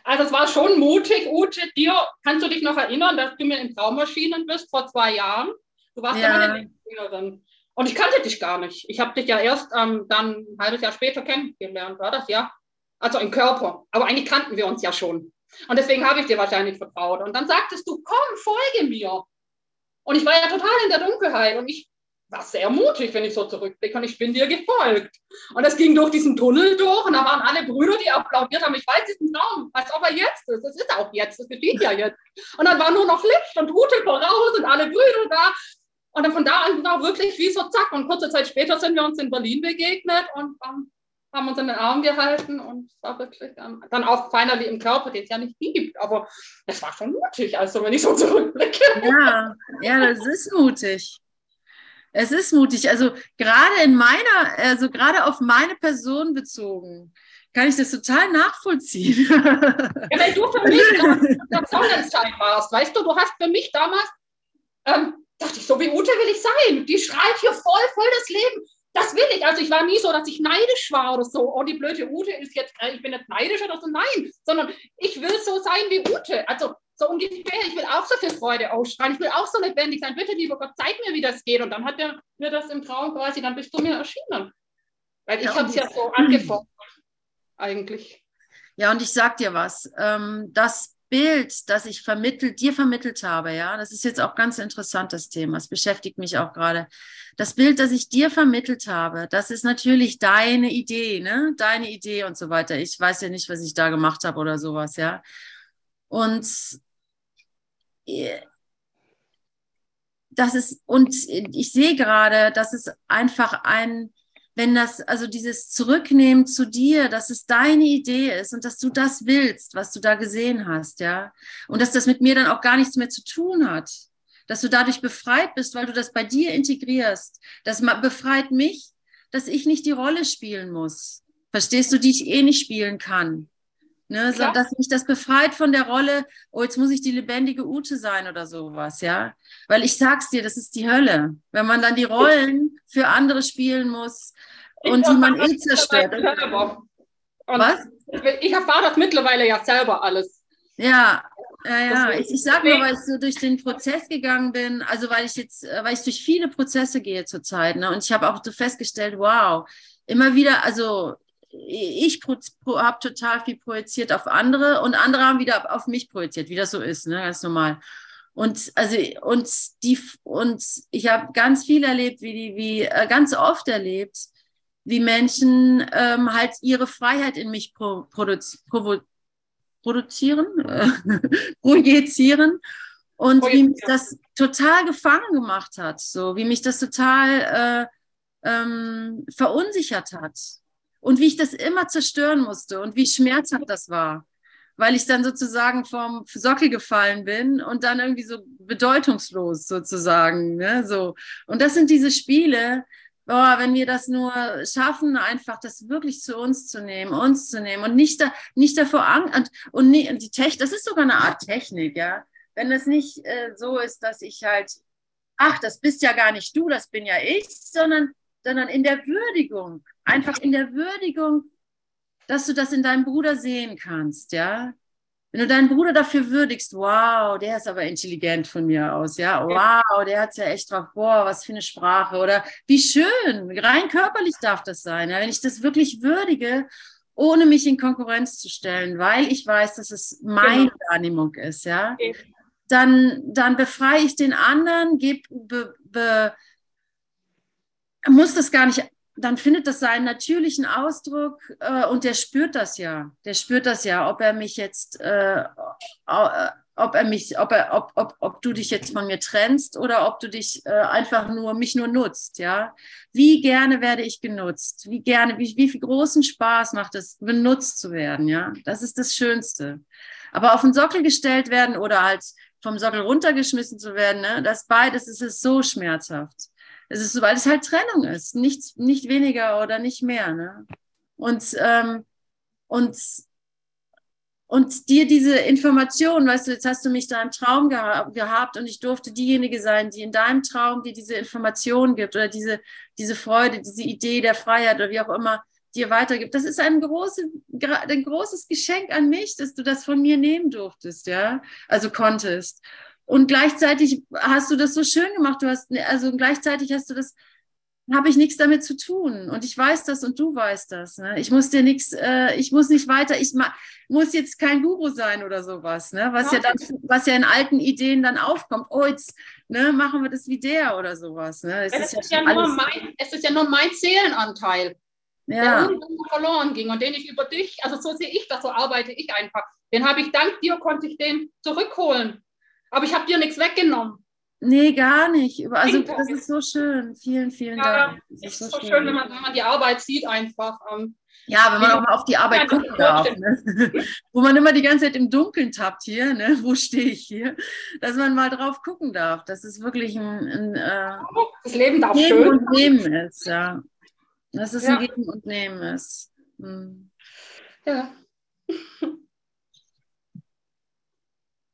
Also es war schon mutig, Ute, dir, kannst du dich noch erinnern, dass du mir in Traumaschinen bist vor zwei Jahren? Du warst ja, ja meine Lehrerin. Und ich kannte dich gar nicht. Ich habe dich ja erst ähm, dann ein halbes Jahr später kennengelernt, war das ja? Also im Körper. Aber eigentlich kannten wir uns ja schon. Und deswegen habe ich dir wahrscheinlich vertraut. Und dann sagtest du, komm, folge mir. Und ich war ja total in der Dunkelheit und ich war sehr mutig, wenn ich so zurückblicke und ich bin dir gefolgt. Und es ging durch diesen Tunnel durch und da waren alle Brüder, die applaudiert haben. Ich weiß diesen Traum, als ob er jetzt ist. Es ist auch jetzt, es geschieht ja jetzt. Und dann war nur noch Licht und Ute voraus und alle Brüder da. Und dann von da an war wirklich wie so zack. Und kurze Zeit später sind wir uns in Berlin begegnet und ähm, haben uns in den Arm gehalten und es war wirklich ähm, dann auch finally im Körper, den es ja nicht gibt. Aber es war schon mutig, also wenn ich so zurückblicke. Ja, ja, das ist mutig. Es ist mutig. Also gerade in meiner, also gerade auf meine Person bezogen, kann ich das total nachvollziehen. Ja, weil du für mich der Sonnenschein warst, weißt du, du hast für mich damals, ähm, dachte ich, so wie Ute will ich sein. Die schreit hier voll, voll das Leben das will ich. Also ich war nie so, dass ich neidisch war oder so. Oh, die blöde Ute ist jetzt, äh, ich bin nicht neidisch oder so. Nein, sondern ich will so sein wie Ute. Also so ungefähr, ich will auch so viel Freude ausstrahlen. Ich will auch so lebendig sein. Bitte, lieber Gott, zeig mir, wie das geht. Und dann hat er mir das im Traum quasi, dann bist du mir erschienen. Weil ich ja, habe es ja so angefordert, eigentlich. Ja, und ich sag dir was. Ähm, das Bild, das ich vermittelt, dir vermittelt habe, ja, das ist jetzt auch ganz interessant, das Thema. Es beschäftigt mich auch gerade. Das Bild, das ich dir vermittelt habe, das ist natürlich deine Idee, ne? Deine Idee und so weiter. Ich weiß ja nicht, was ich da gemacht habe oder sowas, ja. Und äh, das ist, und ich sehe gerade, dass es einfach ein, wenn das, also dieses Zurücknehmen zu dir, dass es deine Idee ist und dass du das willst, was du da gesehen hast, ja. Und dass das mit mir dann auch gar nichts mehr zu tun hat. Dass du dadurch befreit bist, weil du das bei dir integrierst. Das befreit mich, dass ich nicht die Rolle spielen muss. Verstehst du, die ich eh nicht spielen kann. Ne, so, dass mich das befreit von der Rolle, oh, jetzt muss ich die lebendige Ute sein oder sowas, ja. Weil ich sag's dir, das ist die Hölle. Wenn man dann die Rollen für andere spielen muss und die man eh zerstört. Was? Ich erfahre das mittlerweile ja selber alles. Ja, ja, ja. Ich, ich sage nur, weil ich so durch den Prozess gegangen bin, also weil ich jetzt, äh, weil ich durch viele Prozesse gehe zurzeit, ne? Und ich habe auch so festgestellt, wow, immer wieder, also ich habe total viel projiziert auf andere und andere haben wieder auf mich projiziert, wie das so ist, ne? ganz normal. Und also und die und ich habe ganz viel erlebt, wie die, wie äh, ganz oft erlebt, wie Menschen ähm, halt ihre Freiheit in mich pro, produz, provo, produzieren, äh, projizieren und wie mich das total gefangen gemacht hat, so wie mich das total äh, ähm, verunsichert hat und wie ich das immer zerstören musste und wie schmerzhaft das war, weil ich dann sozusagen vom Sockel gefallen bin und dann irgendwie so bedeutungslos sozusagen. Ne? So. Und das sind diese Spiele, boah, wenn wir das nur schaffen, einfach das wirklich zu uns zu nehmen, uns zu nehmen und nicht, da, nicht davor Angst und, und, nie, und die Technik, das ist sogar eine Art Technik, ja. Wenn es nicht äh, so ist, dass ich halt, ach, das bist ja gar nicht du, das bin ja ich, sondern sondern in der Würdigung, einfach in der Würdigung, dass du das in deinem Bruder sehen kannst, ja. Wenn du deinen Bruder dafür würdigst, wow, der ist aber intelligent von mir aus, ja, wow, der hat es ja echt drauf, boah, was für eine Sprache oder wie schön, rein körperlich darf das sein, ja? wenn ich das wirklich würdige, ohne mich in Konkurrenz zu stellen, weil ich weiß, dass es meine genau. Wahrnehmung ist, ja, dann, dann befreie ich den anderen, gebe, be, be, muss das gar nicht, dann findet das seinen natürlichen Ausdruck äh, und der spürt das ja. Der spürt das ja, ob er mich jetzt, äh, äh, ob er mich, ob er, ob, ob, ob du dich jetzt von mir trennst oder ob du dich äh, einfach nur, mich nur nutzt, ja. Wie gerne werde ich genutzt? Wie gerne, wie, wie viel großen Spaß macht es, benutzt zu werden, ja. Das ist das Schönste. Aber auf den Sockel gestellt werden oder halt vom Sockel runtergeschmissen zu werden, ne, das beides ist es so schmerzhaft. Es ist so, weil es halt Trennung ist, nichts, nicht weniger oder nicht mehr. Ne? Und, ähm, und, und dir diese Information, weißt du, jetzt hast du mich da im Traum geha gehabt und ich durfte diejenige sein, die in deinem Traum dir diese Information gibt oder diese, diese Freude, diese Idee der Freiheit oder wie auch immer dir weitergibt. Das ist ein, große, ein großes Geschenk an mich, dass du das von mir nehmen durftest, ja, also konntest. Und gleichzeitig hast du das so schön gemacht. Du hast, also gleichzeitig hast du das, habe ich nichts damit zu tun. Und ich weiß das und du weißt das. Ne? Ich muss dir nichts, äh, ich muss nicht weiter, ich muss jetzt kein Guru sein oder sowas, ne? was ja. ja dann, was ja in alten Ideen dann aufkommt. Oh, jetzt ne, machen wir das wie der oder sowas. Ne? Es, es, ist, ist ja nur mein, es ist ja nur mein Seelenanteil, ja. der irgendwo verloren ging und den ich über dich, also so sehe ich das, so arbeite ich einfach. Den habe ich dank dir, konnte ich den zurückholen. Aber ich habe dir nichts weggenommen. Nee, gar nicht. Also das ist so schön. Vielen, vielen ja, Dank. Es ist, ist so, schön, schön wenn, man, wenn man die Arbeit sieht einfach. Ähm, ja, wenn man auch mal auf die Arbeit gucken darf. Ne? Wo man immer die ganze Zeit im Dunkeln tappt hier, ne? wo stehe ich hier, dass man mal drauf gucken darf. Das ist wirklich ein, ein äh, das Leben darf Geben schön. und Nehmen ist, ja. Das ist ja. ein Geben und Nehmen ist. Hm. Ja.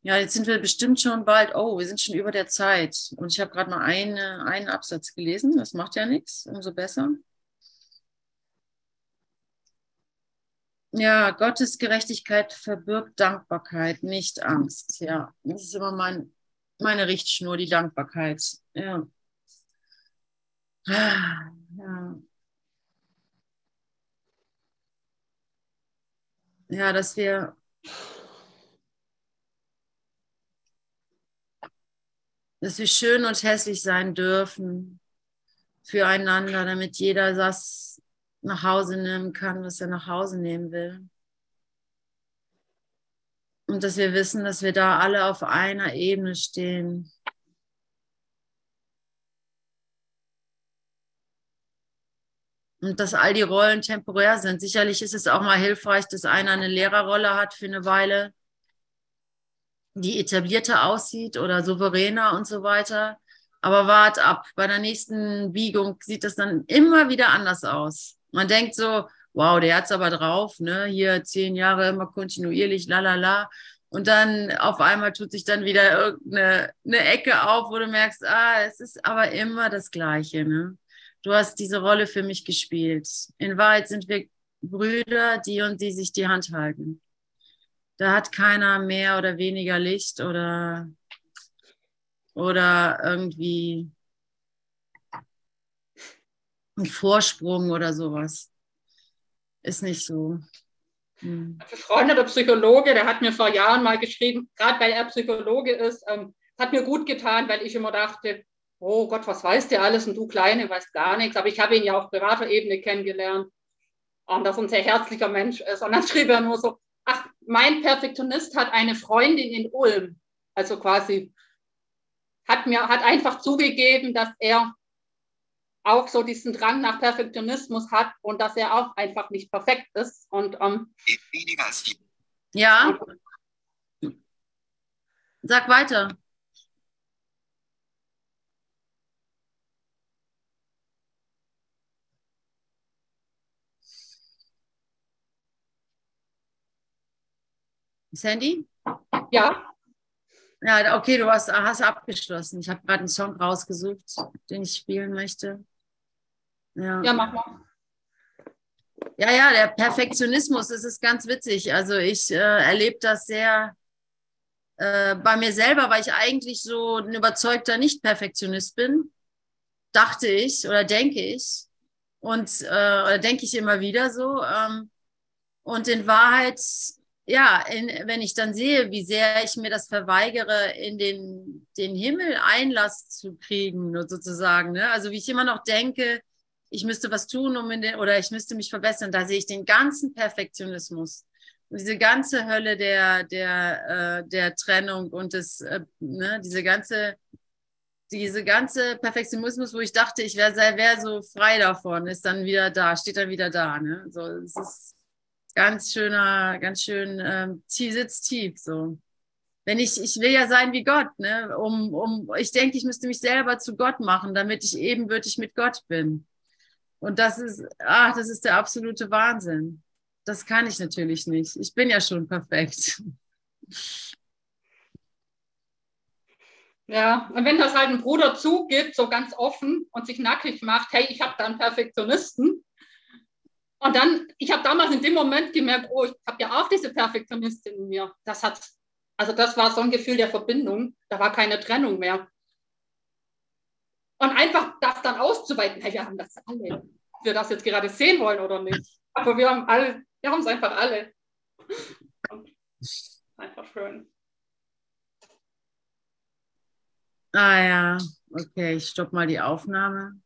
Ja, jetzt sind wir bestimmt schon bald, oh, wir sind schon über der Zeit. Und ich habe gerade mal eine, einen Absatz gelesen. Das macht ja nichts, umso besser. Ja, Gottes Gerechtigkeit verbirgt Dankbarkeit, nicht Angst. Ja, das ist immer mein, meine Richtschnur, die Dankbarkeit. Ja. Ja. Ja, dass wir dass wir schön und hässlich sein dürfen füreinander, damit jeder das nach Hause nehmen kann, was er nach Hause nehmen will. Und dass wir wissen, dass wir da alle auf einer Ebene stehen. Und dass all die Rollen temporär sind. Sicherlich ist es auch mal hilfreich, dass einer eine Lehrerrolle hat für eine Weile die etablierter aussieht oder souveräner und so weiter. Aber wart ab, bei der nächsten Biegung sieht das dann immer wieder anders aus. Man denkt so, wow, der hat es aber drauf, ne? Hier zehn Jahre immer kontinuierlich, la la la. Und dann auf einmal tut sich dann wieder irgendeine eine Ecke auf, wo du merkst, ah, es ist aber immer das Gleiche. Ne? Du hast diese Rolle für mich gespielt. In Wahrheit sind wir Brüder, die und die sich die Hand halten. Da hat keiner mehr oder weniger Licht oder, oder irgendwie einen Vorsprung oder sowas. Ist nicht so. Hm. Ein befreundeter Psychologe, der hat mir vor Jahren mal geschrieben, gerade weil er Psychologe ist, ähm, hat mir gut getan, weil ich immer dachte, oh Gott, was weißt du alles und du Kleine weißt gar nichts. Aber ich habe ihn ja auf privater Ebene kennengelernt und dass er ein sehr herzlicher Mensch ist. Und dann schrieb er nur so, ach, mein Perfektionist hat eine Freundin in Ulm. Also quasi hat mir, hat einfach zugegeben, dass er auch so diesen Drang nach Perfektionismus hat und dass er auch einfach nicht perfekt ist. Und ähm, weniger als viel. Ja. Sag weiter. Sandy? Ja. Ja, okay, du hast, hast abgeschlossen. Ich habe gerade einen Song rausgesucht, den ich spielen möchte. Ja, ja mach mal. Ja, ja, der Perfektionismus, das ist ganz witzig. Also ich äh, erlebe das sehr äh, bei mir selber, weil ich eigentlich so ein überzeugter Nicht-Perfektionist bin, dachte ich oder denke ich. Und äh, oder denke ich immer wieder so. Ähm, und in Wahrheit, ja, in, wenn ich dann sehe, wie sehr ich mir das verweigere, in den, den Himmel Einlass zu kriegen, sozusagen. Ne? Also wie ich immer noch denke, ich müsste was tun, um in den, oder ich müsste mich verbessern. Da sehe ich den ganzen Perfektionismus. Diese ganze Hölle der, der, äh, der Trennung und das, äh, ne, diese ganze, diese ganze Perfektionismus, wo ich dachte, ich wäre wär so frei davon, ist dann wieder da, steht dann wieder da. Ne? So, es ist ganz schöner, ganz schön ähm, sitzt tief so. Wenn ich, ich will ja sein wie Gott, ne? Um, um, ich denke, ich müsste mich selber zu Gott machen, damit ich ebenbürtig mit Gott bin. Und das ist, ach, das ist der absolute Wahnsinn. Das kann ich natürlich nicht. Ich bin ja schon perfekt. Ja, und wenn das halt ein Bruder zugibt, so ganz offen und sich nackig macht, hey, ich habe da einen Perfektionisten. Und dann, ich habe damals in dem Moment gemerkt, oh, ich habe ja auch diese Perfektionistin in mir. Das hat, also das war so ein Gefühl der Verbindung. Da war keine Trennung mehr. Und einfach das dann auszuweiten, hey, wir haben das alle. Ob wir das jetzt gerade sehen wollen oder nicht. Aber wir haben alle, wir haben es einfach alle. Einfach schön. Ah ja, okay, ich stoppe mal die Aufnahme.